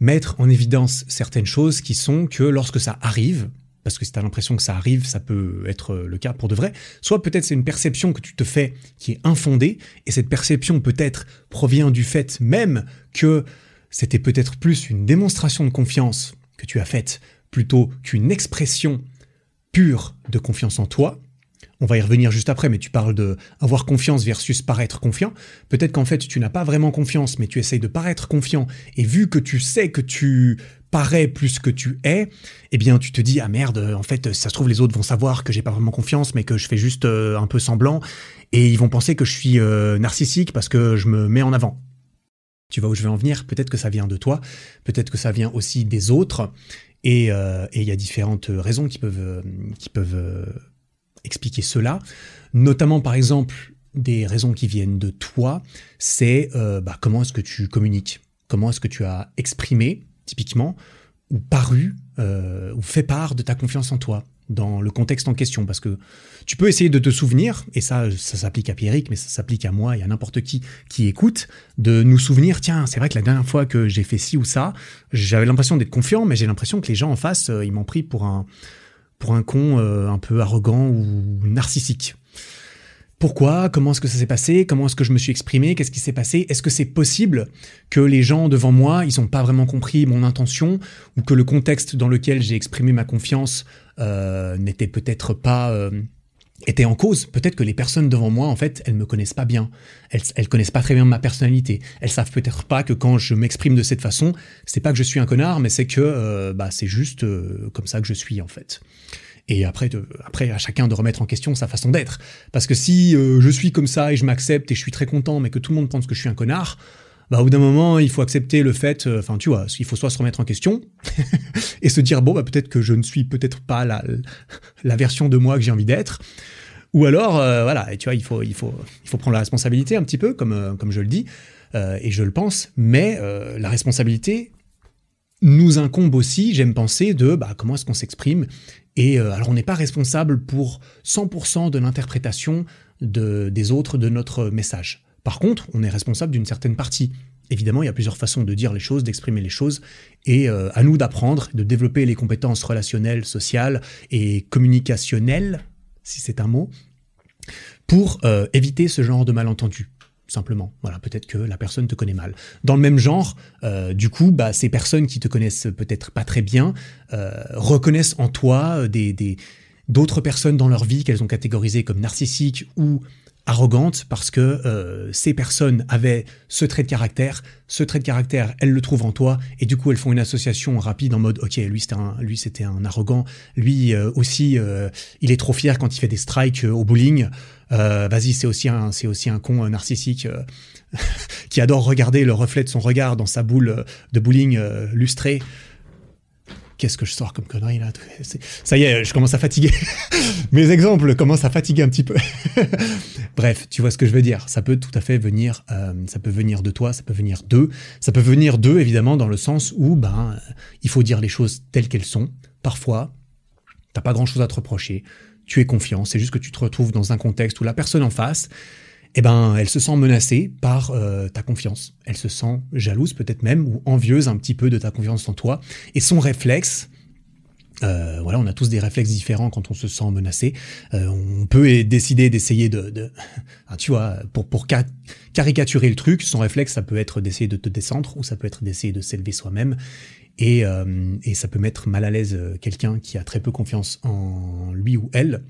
mettre en évidence certaines choses qui sont que lorsque ça arrive, parce que si tu as l'impression que ça arrive, ça peut être le cas pour de vrai. Soit peut-être c'est une perception que tu te fais qui est infondée, et cette perception peut-être provient du fait même que c'était peut-être plus une démonstration de confiance que tu as faite plutôt qu'une expression pure de confiance en toi. On va y revenir juste après, mais tu parles de avoir confiance versus paraître confiant. Peut-être qu'en fait, tu n'as pas vraiment confiance, mais tu essayes de paraître confiant. Et vu que tu sais que tu parais plus que tu es, eh bien, tu te dis, ah merde, en fait, ça se trouve, les autres vont savoir que j'ai pas vraiment confiance, mais que je fais juste euh, un peu semblant. Et ils vont penser que je suis euh, narcissique parce que je me mets en avant. Tu vois où je vais en venir? Peut-être que ça vient de toi, peut-être que ça vient aussi des autres, et euh, il y a différentes raisons qui peuvent, qui peuvent expliquer cela. Notamment, par exemple, des raisons qui viennent de toi, c'est bah, comment est-ce que tu communiques, comment est-ce que tu as exprimé, typiquement, ou paru, euh, ou fait part de ta confiance en toi dans le contexte en question, parce que tu peux essayer de te souvenir, et ça, ça s'applique à Pierrick, mais ça s'applique à moi et à n'importe qui qui écoute, de nous souvenir, tiens, c'est vrai que la dernière fois que j'ai fait ci ou ça, j'avais l'impression d'être confiant, mais j'ai l'impression que les gens en face, euh, ils m'ont pris pour un, pour un con euh, un peu arrogant ou narcissique. Pourquoi Comment est-ce que ça s'est passé Comment est-ce que je me suis exprimé Qu'est-ce qui s'est passé Est-ce que c'est possible que les gens devant moi, ils n'ont pas vraiment compris mon intention ou que le contexte dans lequel j'ai exprimé ma confiance euh, n'était peut-être pas euh, était en cause. Peut-être que les personnes devant moi, en fait, elles me connaissent pas bien. Elles, elles connaissent pas très bien ma personnalité. Elles savent peut-être pas que quand je m'exprime de cette façon, c'est pas que je suis un connard, mais c'est que euh, bah c'est juste comme ça que je suis en fait et après, de, après à chacun de remettre en question sa façon d'être. Parce que si euh, je suis comme ça et je m'accepte et je suis très content, mais que tout le monde pense que je suis un connard, bah au bout d'un moment, il faut accepter le fait, euh, enfin tu vois, il faut soit se remettre en question [LAUGHS] et se dire bon bah peut-être que je ne suis peut-être pas la, la version de moi que j'ai envie d'être. Ou alors, euh, voilà, et tu vois, il faut, il, faut, il faut prendre la responsabilité un petit peu, comme, comme je le dis, et je le pense, mais la responsabilité nous incombe aussi, j'aime penser, de bah, comment est-ce qu'on s'exprime et euh, alors on n'est pas responsable pour 100% de l'interprétation de, des autres de notre message. Par contre, on est responsable d'une certaine partie. Évidemment, il y a plusieurs façons de dire les choses, d'exprimer les choses, et euh, à nous d'apprendre, de développer les compétences relationnelles, sociales et communicationnelles, si c'est un mot, pour euh, éviter ce genre de malentendus simplement. Voilà, peut-être que la personne te connaît mal. Dans le même genre, euh, du coup, bah, ces personnes qui te connaissent peut-être pas très bien euh, reconnaissent en toi euh, des d'autres personnes dans leur vie qu'elles ont catégorisées comme narcissiques ou arrogantes parce que ces personnes avaient ce trait de caractère, ce trait de caractère, elles le trouvent en toi et du coup elles font une association rapide en mode ok lui c'était un lui c'était un arrogant, lui aussi il est trop fier quand il fait des strikes au bowling. Euh, vas-y, c'est aussi un, c'est aussi un con narcissique euh, [LAUGHS] qui adore regarder le reflet de son regard dans sa boule euh, de bowling lustrée. Qu'est-ce que je sors comme connerie là Ça y est, je commence à fatiguer. [LAUGHS] Mes exemples commencent à fatiguer un petit peu. [LAUGHS] Bref, tu vois ce que je veux dire. Ça peut tout à fait venir, ça peut venir de toi, ça peut venir d'eux, ça peut venir d'eux évidemment dans le sens où ben il faut dire les choses telles qu'elles sont. Parfois, t'as pas grand chose à te reprocher tu es confiant, c'est juste que tu te retrouves dans un contexte où la personne en face, eh ben, elle se sent menacée par euh, ta confiance. Elle se sent jalouse peut-être même ou envieuse un petit peu de ta confiance en toi. Et son réflexe, euh, voilà, on a tous des réflexes différents quand on se sent menacé. Euh, on peut décider d'essayer de, de [LAUGHS] ah, tu vois, pour pour caricaturer le truc, son réflexe, ça peut être d'essayer de te descendre ou ça peut être d'essayer de s'élever soi-même. Et, euh, et, ça peut mettre mal à l'aise euh, quelqu'un qui a très peu confiance en lui ou elle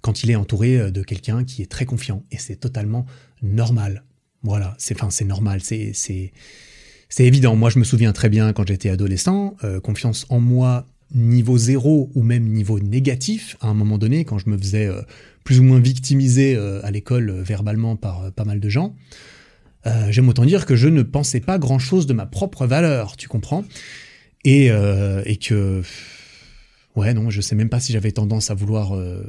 quand il est entouré euh, de quelqu'un qui est très confiant. Et c'est totalement normal. Voilà, c'est enfin normal, c'est évident. Moi, je me souviens très bien quand j'étais adolescent, confiance en moi niveau zéro ou même niveau négatif à un moment donné, quand je me faisais plus ou moins victimiser à l'école verbalement par pas mal de gens. Euh, j'aime autant dire que je ne pensais pas grand-chose de ma propre valeur, tu comprends? Et, euh, et que... Ouais, non, je sais même pas si j'avais tendance à vouloir euh,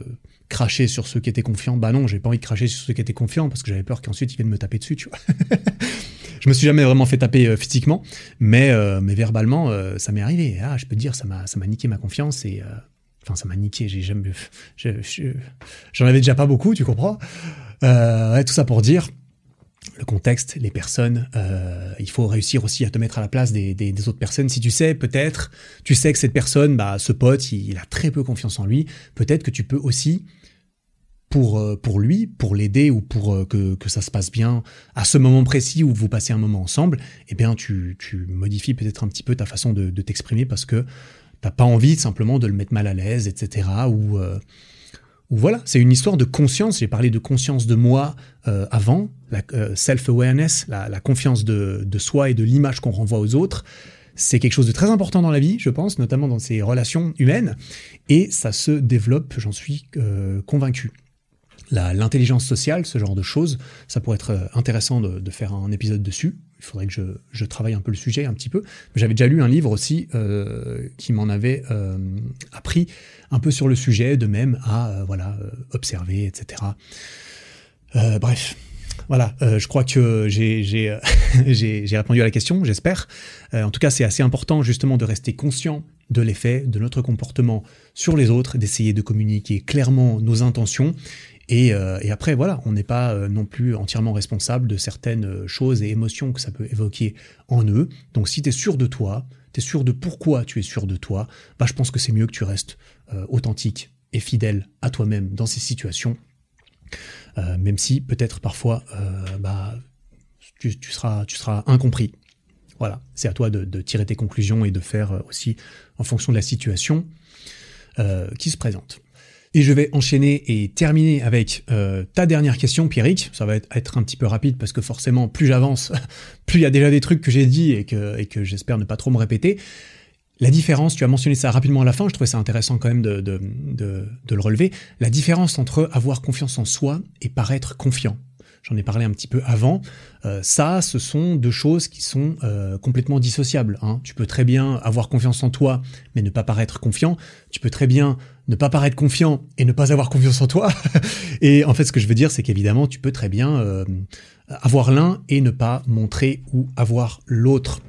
cracher sur ceux qui étaient confiants. Bah non, j'ai pas envie de cracher sur ceux qui étaient confiants parce que j'avais peur qu'ensuite ils viennent me taper dessus, tu vois. [LAUGHS] je me suis jamais vraiment fait taper physiquement, mais, mais verbalement, ça m'est arrivé. Ah, je peux te dire, ça m'a, ça m'a niqué ma confiance et... Enfin, ça m'a niqué, j'ai jamais... J'en avais déjà pas beaucoup, tu comprends? Ouais, Tout ça pour dire le contexte, les personnes. Euh, il faut réussir aussi à te mettre à la place des, autres personnes. Si tu sais, peut-être, tu sais que cette personne, bah, ce pote, il, a très peu confiance en lui. Peut-être que tu peux aussi, pour, euh, pour lui, pour l'aider ou pour euh, que, que, ça se passe bien à ce moment précis où vous passez un moment ensemble, eh bien, tu, tu modifies peut-être un petit peu ta façon de, t'exprimer parce que t'as pas envie simplement de le mettre mal à l'aise, etc. Ou voilà, c'est une histoire de conscience. J'ai parlé de conscience de moi euh, avant, la euh, self-awareness, la, confiance de, soi et de l'image qu'on renvoie aux autres. C'est quelque chose de très important dans la vie, je pense, notamment dans ces relations humaines, et ça se développe, j'en suis euh, convaincu l'intelligence sociale, ce genre de choses, ça pourrait être intéressant de, faire un épisode dessus. Il faudrait que je, travaille un peu le sujet un petit peu. J'avais déjà lu un livre aussi euh, qui m'en avait euh, appris un peu sur le sujet, de même à voilà observer, etc. bref, voilà, euh, je crois que j'ai euh, [LAUGHS] répondu à la question, j'espère. Euh, en tout cas, c'est assez important justement de rester conscient de l'effet de notre comportement sur les autres, d'essayer de communiquer clairement nos intentions. Et, et après, voilà, on n'est pas non plus entièrement responsable de certaines choses et émotions que ça peut évoquer en eux. Donc si tu es sûr de toi, tu es sûr de pourquoi tu es sûr de toi, bah, je pense que c'est mieux que tu restes authentique et fidèle à toi-même dans ces situations euh, même si peut-être parfois euh, bah, tu, seras, incompris. Voilà, c'est à toi de, tirer tes conclusions et de faire euh, aussi en fonction de la situation qui se présente. Et je vais enchaîner et terminer avec ta dernière question, Pierrick. Ça va être, un petit peu rapide parce que forcément, plus j'avance, [LAUGHS] plus il y a déjà des trucs que j'ai dit et que, j'espère ne pas trop me répéter. La différence, tu as mentionné ça rapidement à la fin, je trouvais ça intéressant quand même de, le relever, la différence entre avoir confiance en soi et paraître confiant. J'en ai parlé un petit peu avant. Euh, ça, ce sont deux choses qui sont euh, complètement dissociables. Hein. Tu peux très bien avoir confiance en toi, mais ne pas paraître confiant. Tu peux très bien ne pas paraître confiant et ne pas avoir confiance en toi. [LAUGHS] et en fait, ce que je veux dire, c'est qu'évidemment, tu peux très bien euh, avoir l'un et ne pas montrer ou avoir l'autre.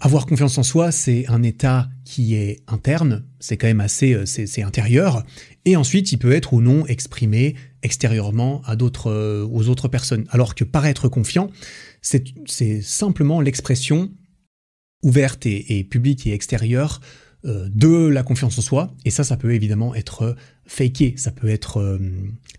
Avoir confiance en soi, c'est un état qui est interne, c'est quand même assez, c'est intérieur, et ensuite il peut être ou non exprimé extérieurement à d'autres, euh, aux autres personnes. Alors que paraître confiant, c'est simplement l'expression ouverte et, publique et extérieure de la confiance en soi, et ça, ça peut évidemment être faké, ça peut être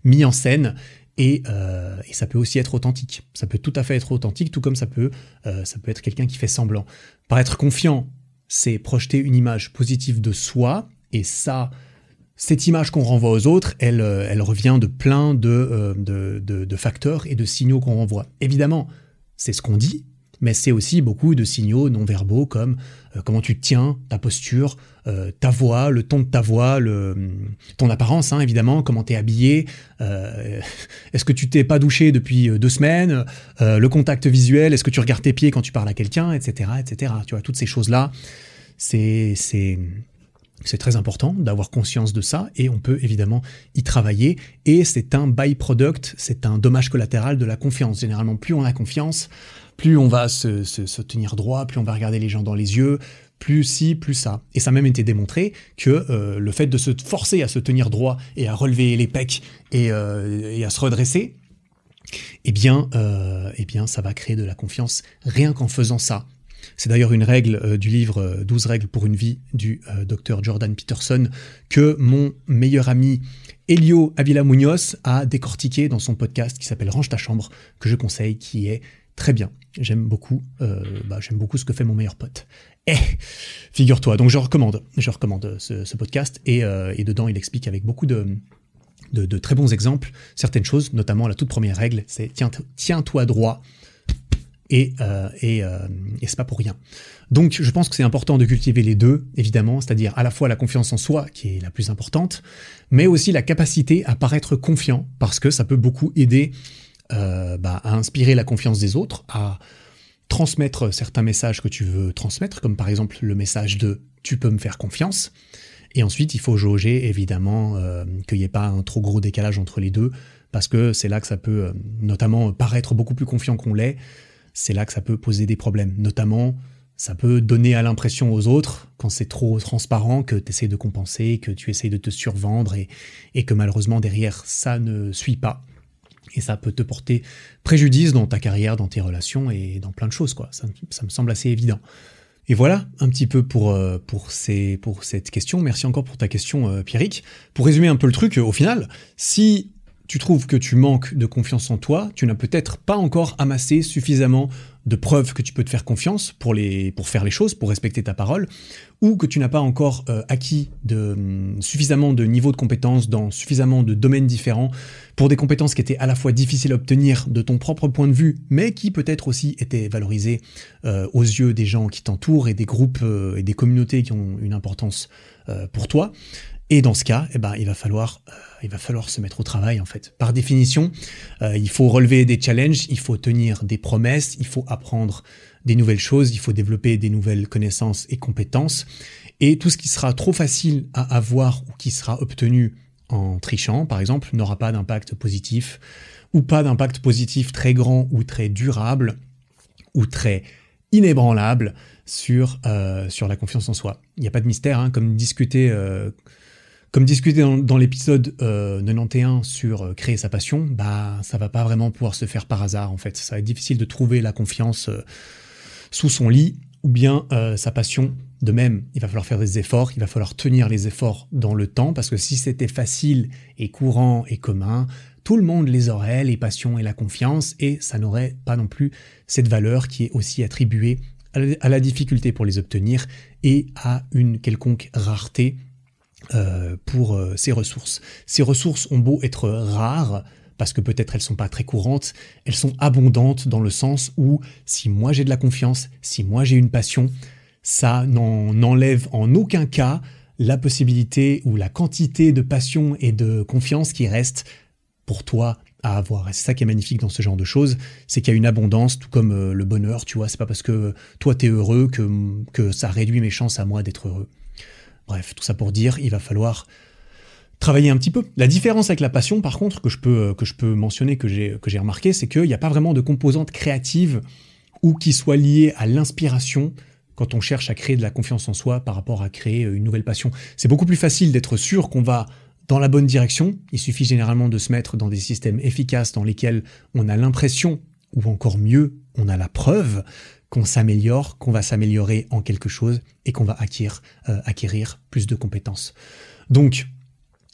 mis en scène, euh, et, ça peut aussi être authentique. Ça peut tout à fait être authentique, tout comme ça peut, euh, ça peut être quelqu'un qui fait semblant. Par être confiant, c'est projeter une image positive de soi, et ça, cette image qu'on renvoie aux autres, elle, euh, revient de plein de, de, facteurs et de signaux qu'on renvoie. Évidemment, c'est ce qu'on dit, mais c'est aussi beaucoup de signaux non verbaux comme euh, comment tu te tiens, ta posture, euh, ta voix, le ton de ta voix, le, ton apparence hein, évidemment, comment tu es habillé, euh, [LAUGHS] est-ce que tu t'es pas douché depuis deux semaines, le contact visuel, est-ce que tu regardes tes pieds quand tu parles à quelqu'un, etc., etc. Tu vois, toutes ces choses-là, c'est c'est très important d'avoir conscience de ça et on peut évidemment y travailler et c'est un byproduct, c'est un dommage collatéral de la confiance. Généralement, plus on a confiance, plus on va se, tenir droit, plus on va regarder les gens dans les yeux, plus ci, plus ça. Et ça a même été démontré que euh, le fait de se forcer à se tenir droit et à relever les pecs et, euh, à se redresser, eh bien, euh, eh bien, ça va créer de la confiance rien qu'en faisant ça. C'est d'ailleurs une règle du livre 12 règles pour une vie du docteur Jordan Peterson que mon meilleur ami Elio Avila Munoz a décortiqué dans son podcast qui s'appelle Range ta chambre, que je conseille, qui est très bien. J'aime beaucoup, euh, bah, j'aime beaucoup ce que fait mon meilleur pote. Eh, figure-toi. Donc je recommande, je recommande ce, podcast euh, et, dedans il explique avec beaucoup de, de, très bons exemples certaines choses, notamment la toute première règle, c'est tiens, tiens-toi droit et euh, et, c'est pas pour rien. Donc je pense que c'est important de cultiver les deux, évidemment, c'est-à-dire à la fois la confiance en soi qui est la plus importante, mais aussi la capacité à paraître confiant parce que ça peut beaucoup aider euh, bah, à inspirer la confiance des autres, à transmettre certains messages que tu veux transmettre, comme par exemple le message de tu peux me faire confiance. Et ensuite, il faut jauger évidemment euh, qu'il n'y ait pas un trop gros décalage entre les deux, parce que c'est là que ça peut euh, notamment paraître beaucoup plus confiant qu'on l'est, c'est là que ça peut poser des problèmes. Notamment, ça peut donner à l'impression aux autres, quand c'est trop transparent, que tu essaies de compenser, que tu essaies de te survendre et, que malheureusement derrière ça ne suit pas. Et ça peut te porter préjudice dans ta carrière, dans tes relations et dans plein de choses, quoi. Ça, me semble assez évident. Et voilà un petit peu pour, euh, pour, cette question. Merci encore pour ta question, euh, Pierrick. Pour résumer un peu le truc, au final, si tu trouves que tu manques de confiance en toi, tu n'as peut-être pas encore amassé suffisamment de preuves que tu peux te faire confiance pour, faire les choses, pour respecter ta parole, ou que tu n'as pas encore euh, acquis hum, suffisamment de niveaux de compétences dans suffisamment de domaines différents pour des compétences qui étaient à la fois difficiles à obtenir de ton propre point de vue, mais qui peut-être aussi étaient valorisées euh, aux yeux des gens qui t'entourent et des groupes euh, et des communautés qui ont une importance pour toi. Et dans ce cas, eh ben, il va falloir, euh, il va falloir se mettre au travail en fait. Par définition, euh, il faut relever des challenges, il faut tenir des promesses, il faut apprendre des nouvelles choses, il faut développer des nouvelles connaissances et compétences. Et tout ce qui sera trop facile à avoir ou qui sera obtenu en trichant, par exemple, n'aura pas d'impact positif, ou pas d'impact positif très grand ou très durable, ou très inébranlable sur, euh, sur la confiance en soi. Il n'y a pas de mystère, hein, comme discuté, euh, comme discuté dans, l'épisode 91 euh, sur créer sa passion, bah ça va pas vraiment pouvoir se faire par hasard en fait. Ça va être difficile de trouver la confiance sous son lit ou bien sa passion de même, il va falloir faire des efforts, il va falloir tenir les efforts dans le temps, parce que si c'était facile et courant et commun, tout le monde les aurait, les passions et la confiance, et ça n'aurait pas non plus cette valeur qui est aussi attribuée à la difficulté pour les obtenir et à une quelconque rareté euh, pour euh, ces ressources. Ces ressources ont beau être rares, parce que peut-être elles sont pas très courantes, elles sont abondantes dans le sens où si moi j'ai de la confiance, si moi j'ai une passion, ça n'enlève en aucun cas la possibilité ou la quantité de passion et de confiance qui reste pour toi à avoir. Et c'est ça qui est magnifique dans ce genre de choses, c'est qu'il y a une abondance, tout comme euh, le bonheur, tu vois, c'est pas parce que toi t'es heureux que, que ça réduit mes chances à moi d'être heureux. Bref, tout ça pour dire, il va falloir travailler un petit peu. La différence avec la passion, par contre, que je peux, peux mentionner, que j'ai, que j'ai remarqué, c'est qu'il n'y a pas vraiment de composante créative ou qui soit liée à l'inspiration quand on cherche à créer de la confiance en soi par rapport à créer euh, une nouvelle passion. C'est beaucoup plus facile d'être sûr qu'on va dans la bonne direction. Il suffit généralement de se mettre dans des systèmes efficaces dans lesquels on a l'impression, ou encore mieux, on a la preuve qu'on s'améliore, qu'on va s'améliorer en quelque chose et qu'on va acquérir, euh, acquérir plus de compétences. Donc,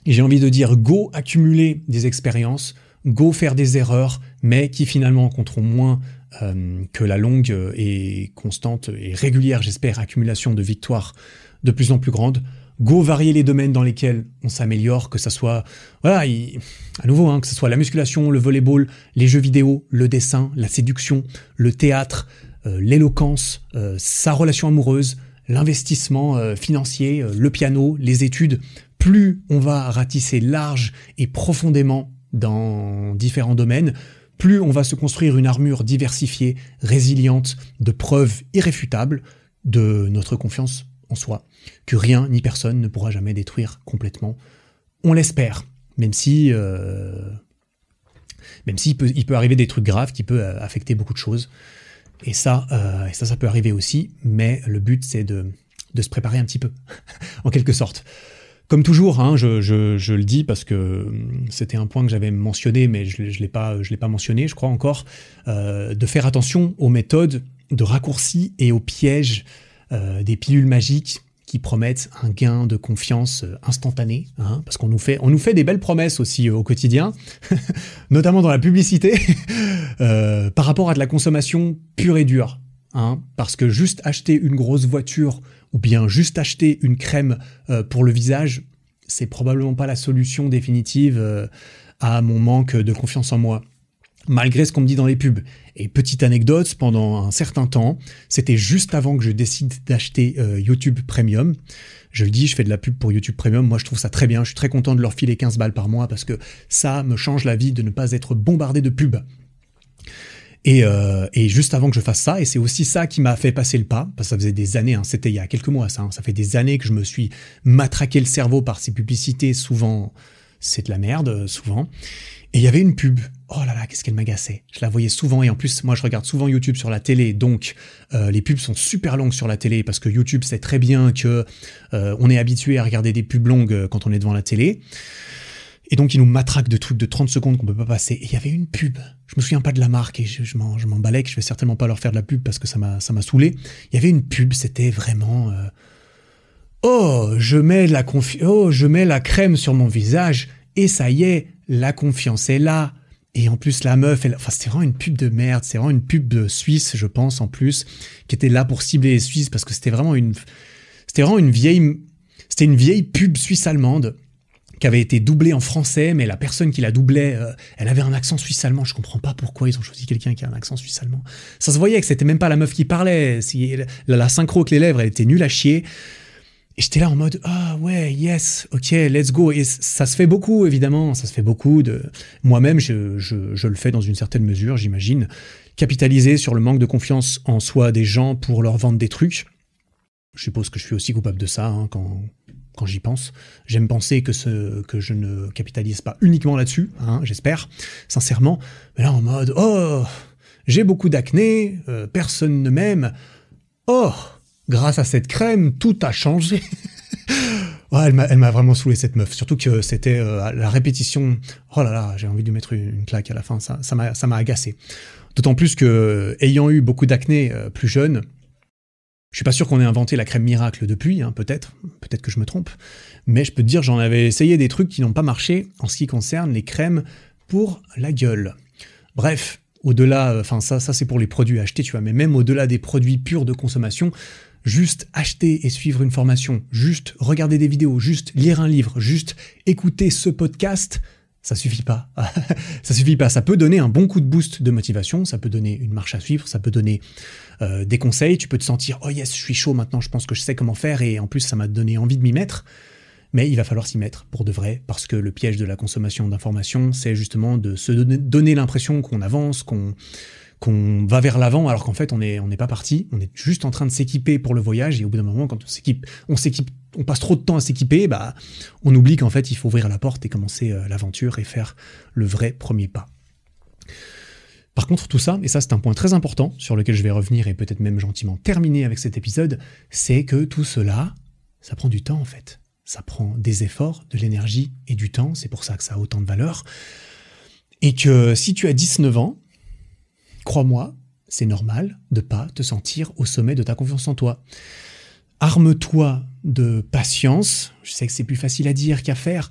j'ai envie de dire go accumuler des expériences, go faire des erreurs, mais qui finalement compteront moins euh, que la longue et constante et régulière, j'espère, accumulation de victoires de plus en plus grande. Go varier les domaines dans lesquels on s'améliore, que ce soit, voilà, à nouveau, hein, que ce soit la musculation, le volleyball, les jeux vidéo, le dessin, la séduction, le théâtre, euh, l'éloquence, euh, sa relation amoureuse, l'investissement financier, le piano, les études. Plus on va ratisser large et profondément dans différents domaines, plus on va se construire une armure diversifiée, résiliente, de preuves irréfutables de notre confiance en soi, que rien ni personne ne pourra jamais détruire complètement. On l'espère, même si, euh, même s'il peut, il peut arriver des trucs graves qui peuvent euh, affecter beaucoup de choses. Et ça, euh, et ça, ça peut arriver aussi, mais le but c'est de, de se préparer un petit peu, [LAUGHS] en quelque sorte. Comme toujours, hein, je, le dis parce que hum, c'était un point que j'avais mentionné, mais je ne l'ai pas, mentionné, je crois encore, de faire attention aux méthodes de raccourci et aux pièges des pilules magiques promettent un gain de confiance euh, instantané, hein, parce qu'on nous fait, on nous fait des belles promesses aussi au quotidien, [LAUGHS] notamment dans la publicité, [LAUGHS] par rapport à de la consommation pure et dure. Hein, parce que juste acheter une grosse voiture ou bien juste acheter une crème euh, pour le visage, c'est probablement pas la solution définitive euh, à mon manque de confiance en moi. Malgré ce qu'on me dit dans les pubs. Et petite anecdote, pendant un certain temps, c'était juste avant que je décide d'acheter euh, YouTube Premium. Je le dis, je fais de la pub pour YouTube Premium. Moi, je trouve ça très bien. Je suis très content de leur filer 15 balles par mois parce que ça me change la vie de ne pas être bombardé de pubs. Euh, et, juste avant que je fasse ça, et c'est aussi ça qui m'a fait passer le pas, parce que ça faisait des années, hein, c'était il y a quelques mois ça, hein, ça fait des années que je me suis matraqué le cerveau par ces publicités, souvent c'est de la merde, souvent. Et il y avait une pub, oh là là, qu'est-ce qu'elle m'agaçait. Je la voyais souvent, et en plus, moi je regarde souvent YouTube sur la télé, donc euh, les pubs sont super longues sur la télé, parce que YouTube sait très bien que euh, on est habitué à regarder des pubs longues quand on est devant la télé. Et donc, il nous matraque de trucs de 30 secondes qu'on peut pas passer. Et il y avait une pub. Je me souviens pas de la marque et je, je m'emballais que je vais certainement pas leur faire de la pub parce que ça m'a, ça m'a saoulé. Il y avait une pub, c'était vraiment, euh, oh, je mets la oh, je mets la crème sur mon visage et ça y est, la confiance est là. Et en plus, la meuf, elle, enfin, c'était vraiment une pub de merde. C'est vraiment une pub de Suisse, je pense, en plus, qui était là pour cibler les Suisses parce que c'était vraiment une, c'était vraiment une vieille, c'était une vieille pub suisse-allemande qui avait été doublé en français, mais la personne qui la doublait, euh, elle avait un accent suisse-allemand. Je comprends pas pourquoi ils ont choisi quelqu'un qui a un accent suisse-allemand. Ça se voyait que c'était même pas la meuf qui parlait. Si, la, synchro avec les lèvres, elle était nulle à chier. Et j'étais là en mode ah ouais yes ok let's go et ça se fait beaucoup évidemment ça se fait beaucoup de moi-même je, je, je le fais dans une certaine mesure j'imagine capitaliser sur le manque de confiance en soi des gens pour leur vendre des trucs je suppose que je suis aussi coupable de ça hein, quand quand j'y pense. J'aime penser que, ce, que je ne capitalise pas uniquement là-dessus, hein, j'espère, sincèrement. Mais là, en mode, oh, j'ai beaucoup d'acné, euh, personne ne m'aime. Oh, grâce à cette crème, tout a changé. [LAUGHS] elle m'a vraiment saoulé cette meuf. Surtout que c'était euh, la répétition. Oh là là, j'ai envie de mettre une, claque à la fin. Ça, m'a agacé. D'autant plus que, ayant eu beaucoup d'acné euh, plus jeune, je suis pas sûr qu'on ait inventé la crème miracle depuis, hein, peut-être, peut-être que je me trompe, mais je peux te dire j'en avais essayé des trucs qui n'ont pas marché en ce qui concerne les crèmes pour la gueule. Bref, au-delà, enfin ça, ça c'est pour les produits achetés, tu vois, mais même au-delà des produits purs de consommation, juste acheter et suivre une formation, juste regarder des vidéos, juste lire un livre, juste écouter ce podcast, ça suffit pas. [LAUGHS] ça suffit pas. Ça peut donner un bon coup de boost de motivation, ça peut donner une marche à suivre, ça peut donner euh, des conseils. Tu peux te sentir oh yes, je suis chaud maintenant, je pense que je sais comment faire et en plus ça m'a donné envie de m'y mettre. Mais il va falloir s'y mettre pour de vrai, parce que le piège de la consommation d'informations, c'est justement de se donner l'impression qu'on avance, qu'on qu'on va vers l'avant alors qu'en fait on n'est pas parti, on est juste en train de s'équiper pour le voyage et au bout d'un moment quand on s'équipe, on s'équipe, on passe trop de temps à s'équiper, bah on oublie qu'en fait il faut ouvrir la porte et commencer euh, l'aventure et faire le vrai premier pas. Par contre, tout ça, et ça c'est un point très important sur lequel je vais revenir et peut-être même gentiment terminer avec cet épisode, c'est que tout cela, ça prend du temps en fait. Ça prend des efforts, de l'énergie et du temps, c'est pour ça que ça a autant de valeur. Et que si tu as 19 ans, Crois-moi, c'est normal de pas te sentir au sommet de ta confiance en toi. Arme-toi de patience. Je sais que c'est plus facile à dire qu'à faire.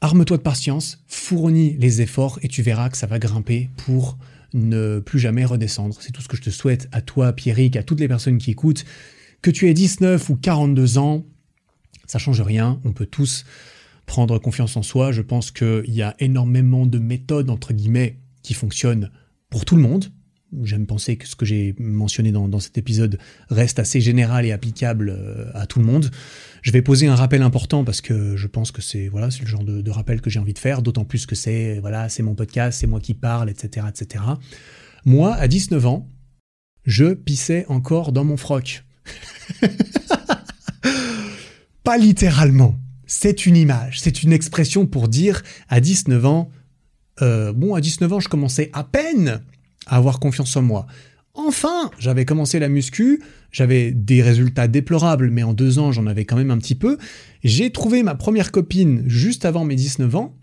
Arme-toi de patience, fournis les efforts et tu verras que ça va grimper pour ne plus jamais redescendre. C'est tout ce que je te souhaite à toi, Pierrick, à toutes les personnes qui écoutent. Que tu aies 19 ou 42 ans, ça change rien. On peut tous prendre confiance en soi. Je pense qu'il y a énormément de méthodes, entre guillemets, qui fonctionnent pour tout le monde. J'aime penser que ce que j'ai mentionné dans, cet épisode reste assez général et applicable euh, à tout le monde. Je vais poser un rappel important parce que je pense que c'est voilà, c'est le genre de, rappel que j'ai envie de faire, d'autant plus que c'est voilà, c'est mon podcast, c'est moi qui parle, etc., etc. Moi, à 19 ans, je pissais encore dans mon froc. [LAUGHS] Pas littéralement. C'est une image, c'est une expression pour dire à 19 ans, euh, bon, à 19 ans, je commençais à peine à avoir confiance en moi. Enfin, j'avais commencé la muscu, j'avais des résultats déplorables, mais en deux ans, j'en avais quand même un petit peu. J'ai trouvé ma première copine juste avant mes 19 ans.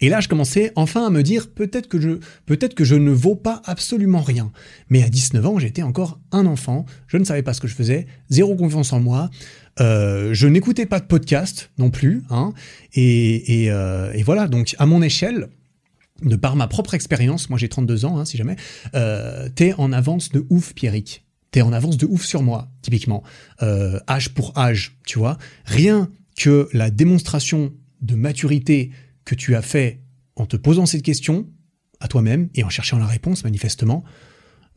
Et là, je commençais enfin à me dire peut-être que je peut-être que je ne vaux pas absolument rien. Mais à 19 ans, j'étais encore un enfant, je ne savais pas ce que je faisais, zéro confiance en moi. Euh, je n'écoutais pas de podcast non plus, hein, et, et, euh, et voilà. Donc, à mon échelle, de par ma propre expérience, moi j'ai 32 ans, hein, si jamais, euh, t'es en avance de ouf, Pierrick. T'es en avance de ouf sur moi, typiquement. Euh, âge pour âge, tu vois. Rien que la démonstration de maturité que tu as fait en te posant cette question à toi-même et en cherchant la réponse, manifestement,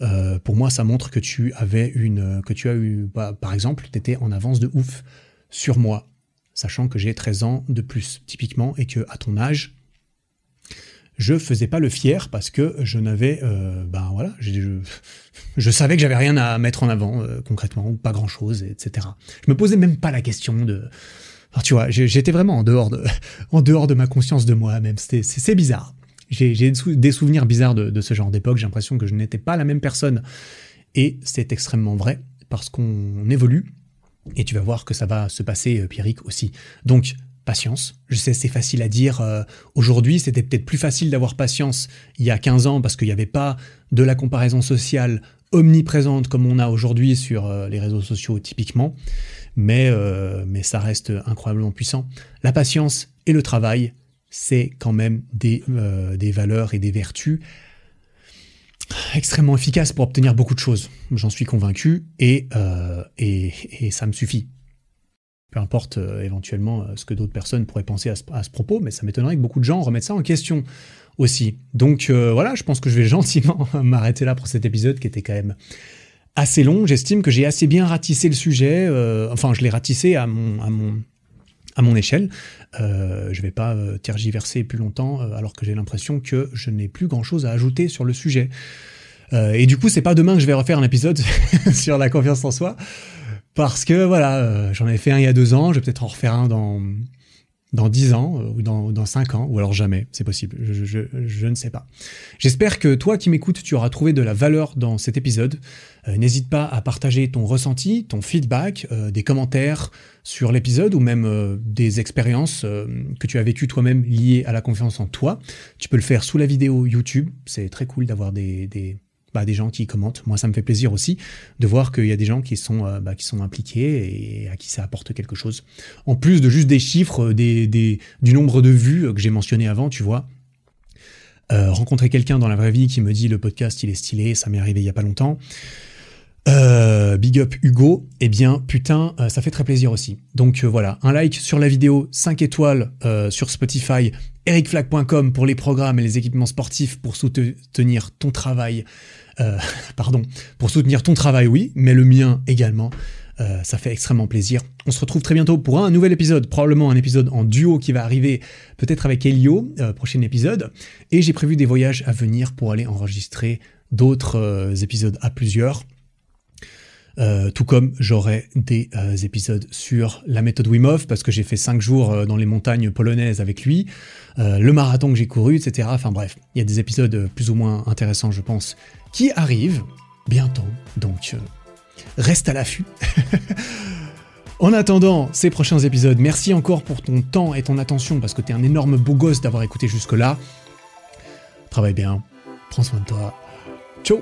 euh, pour moi, ça montre que tu avais une, que tu as eu, bah, par exemple, t'étais en avance de ouf sur moi, sachant que j'ai 13 ans de plus, typiquement, et que à ton âge, je faisais pas le fier parce que je n'avais, euh, ben voilà, je, savais que j'avais rien à mettre en avant euh, concrètement ou pas grand chose, etc. Je me posais même pas la question de, tu vois, j'étais vraiment en dehors de, [LAUGHS] en dehors de ma conscience de moi-même. C'est bizarre. J'ai des souvenirs bizarres de, de ce genre d'époque. J'ai l'impression que je n'étais pas la même personne et c'est extrêmement vrai parce qu'on évolue et tu vas voir que ça va se passer, euh, Pierrick aussi. Donc patience. Je sais, c'est facile à dire. Euh, aujourd'hui, c'était peut-être plus facile d'avoir patience il y a 15 ans parce qu'il n'y avait pas de la comparaison sociale omniprésente comme on a aujourd'hui sur euh, les réseaux sociaux typiquement. Mais, euh, mais ça reste incroyablement puissant. La patience et le travail, c'est quand même des, valeurs et des vertus extrêmement efficaces pour obtenir beaucoup de choses. J'en suis convaincu et, et ça me suffit peu importe euh, éventuellement euh, ce que d'autres personnes pourraient penser à ce, propos, mais ça m'étonnerait que beaucoup de gens remettent ça en question aussi. Donc euh, voilà, je pense que je vais [LAUGHS] gentiment m'arrêter là pour cet épisode qui était quand même assez long. J'estime que j'ai assez bien ratissé le sujet, enfin je l'ai ratissé à mon, à mon, à mon échelle. je ne vais pas tergiverser plus longtemps alors que j'ai l'impression que je n'ai plus grand-chose à ajouter sur le sujet. et du coup, c'est pas demain que je vais refaire un épisode [LAUGHS] sur la confiance en soi. Parce que voilà, j'en avais fait un il y a deux ans, je vais peut-être en refaire un dans dans 10 ans euh, ou dans, dans 5 ans, ou alors jamais, c'est possible, je, je, je, ne sais pas. J'espère que toi qui m'écoutes, tu auras trouvé de la valeur dans cet épisode. Euh, n'hésite pas à partager ton ressenti, ton feedback, euh, des commentaires sur l'épisode ou même des expériences que tu as vécues toi-même liées à la confiance en toi. Tu peux le faire sous la vidéo YouTube, c'est très cool d'avoir des, des bah, des gens qui commentent. Moi, ça me fait plaisir aussi de voir qu'il y a des gens qui sont, euh, bah, qui sont impliqués et à qui ça apporte quelque chose. En plus de juste des chiffres, euh, du nombre de vues euh, que j'ai mentionné avant, tu vois. Rencontrer quelqu'un dans la vraie vie qui me dit le podcast il est stylé, ça m'est arrivé il y a pas longtemps. Big up Hugo, eh bien putain, ça fait très plaisir aussi. Donc voilà, un like sur la vidéo, 5 étoiles sur Spotify, ericflag.com pour les programmes et les équipements sportifs pour soutenir ton travail euh, [LAUGHS] pardon, pour soutenir ton travail, oui, mais le mien également. Euh, ça fait extrêmement plaisir. On se retrouve très bientôt pour un nouvel épisode, probablement un épisode en duo qui va arriver peut-être avec Elio, euh, prochain épisode. Et j'ai prévu des voyages à venir pour aller enregistrer d'autres épisodes à plusieurs. Tout comme j'aurai des épisodes sur la méthode Wim Hof parce que j'ai fait 5 jours dans les montagnes polonaises avec lui, le marathon que j'ai couru, etc. Enfin bref, il y a des épisodes plus ou moins intéressants, je pense, qui arrive bientôt. Donc, euh, reste à l'affût. [LAUGHS] En attendant ces prochains épisodes, merci encore pour ton temps et ton attention parce que t'es un énorme beau gosse d'avoir écouté jusque-là. Travaille bien, prends soin de toi. Ciao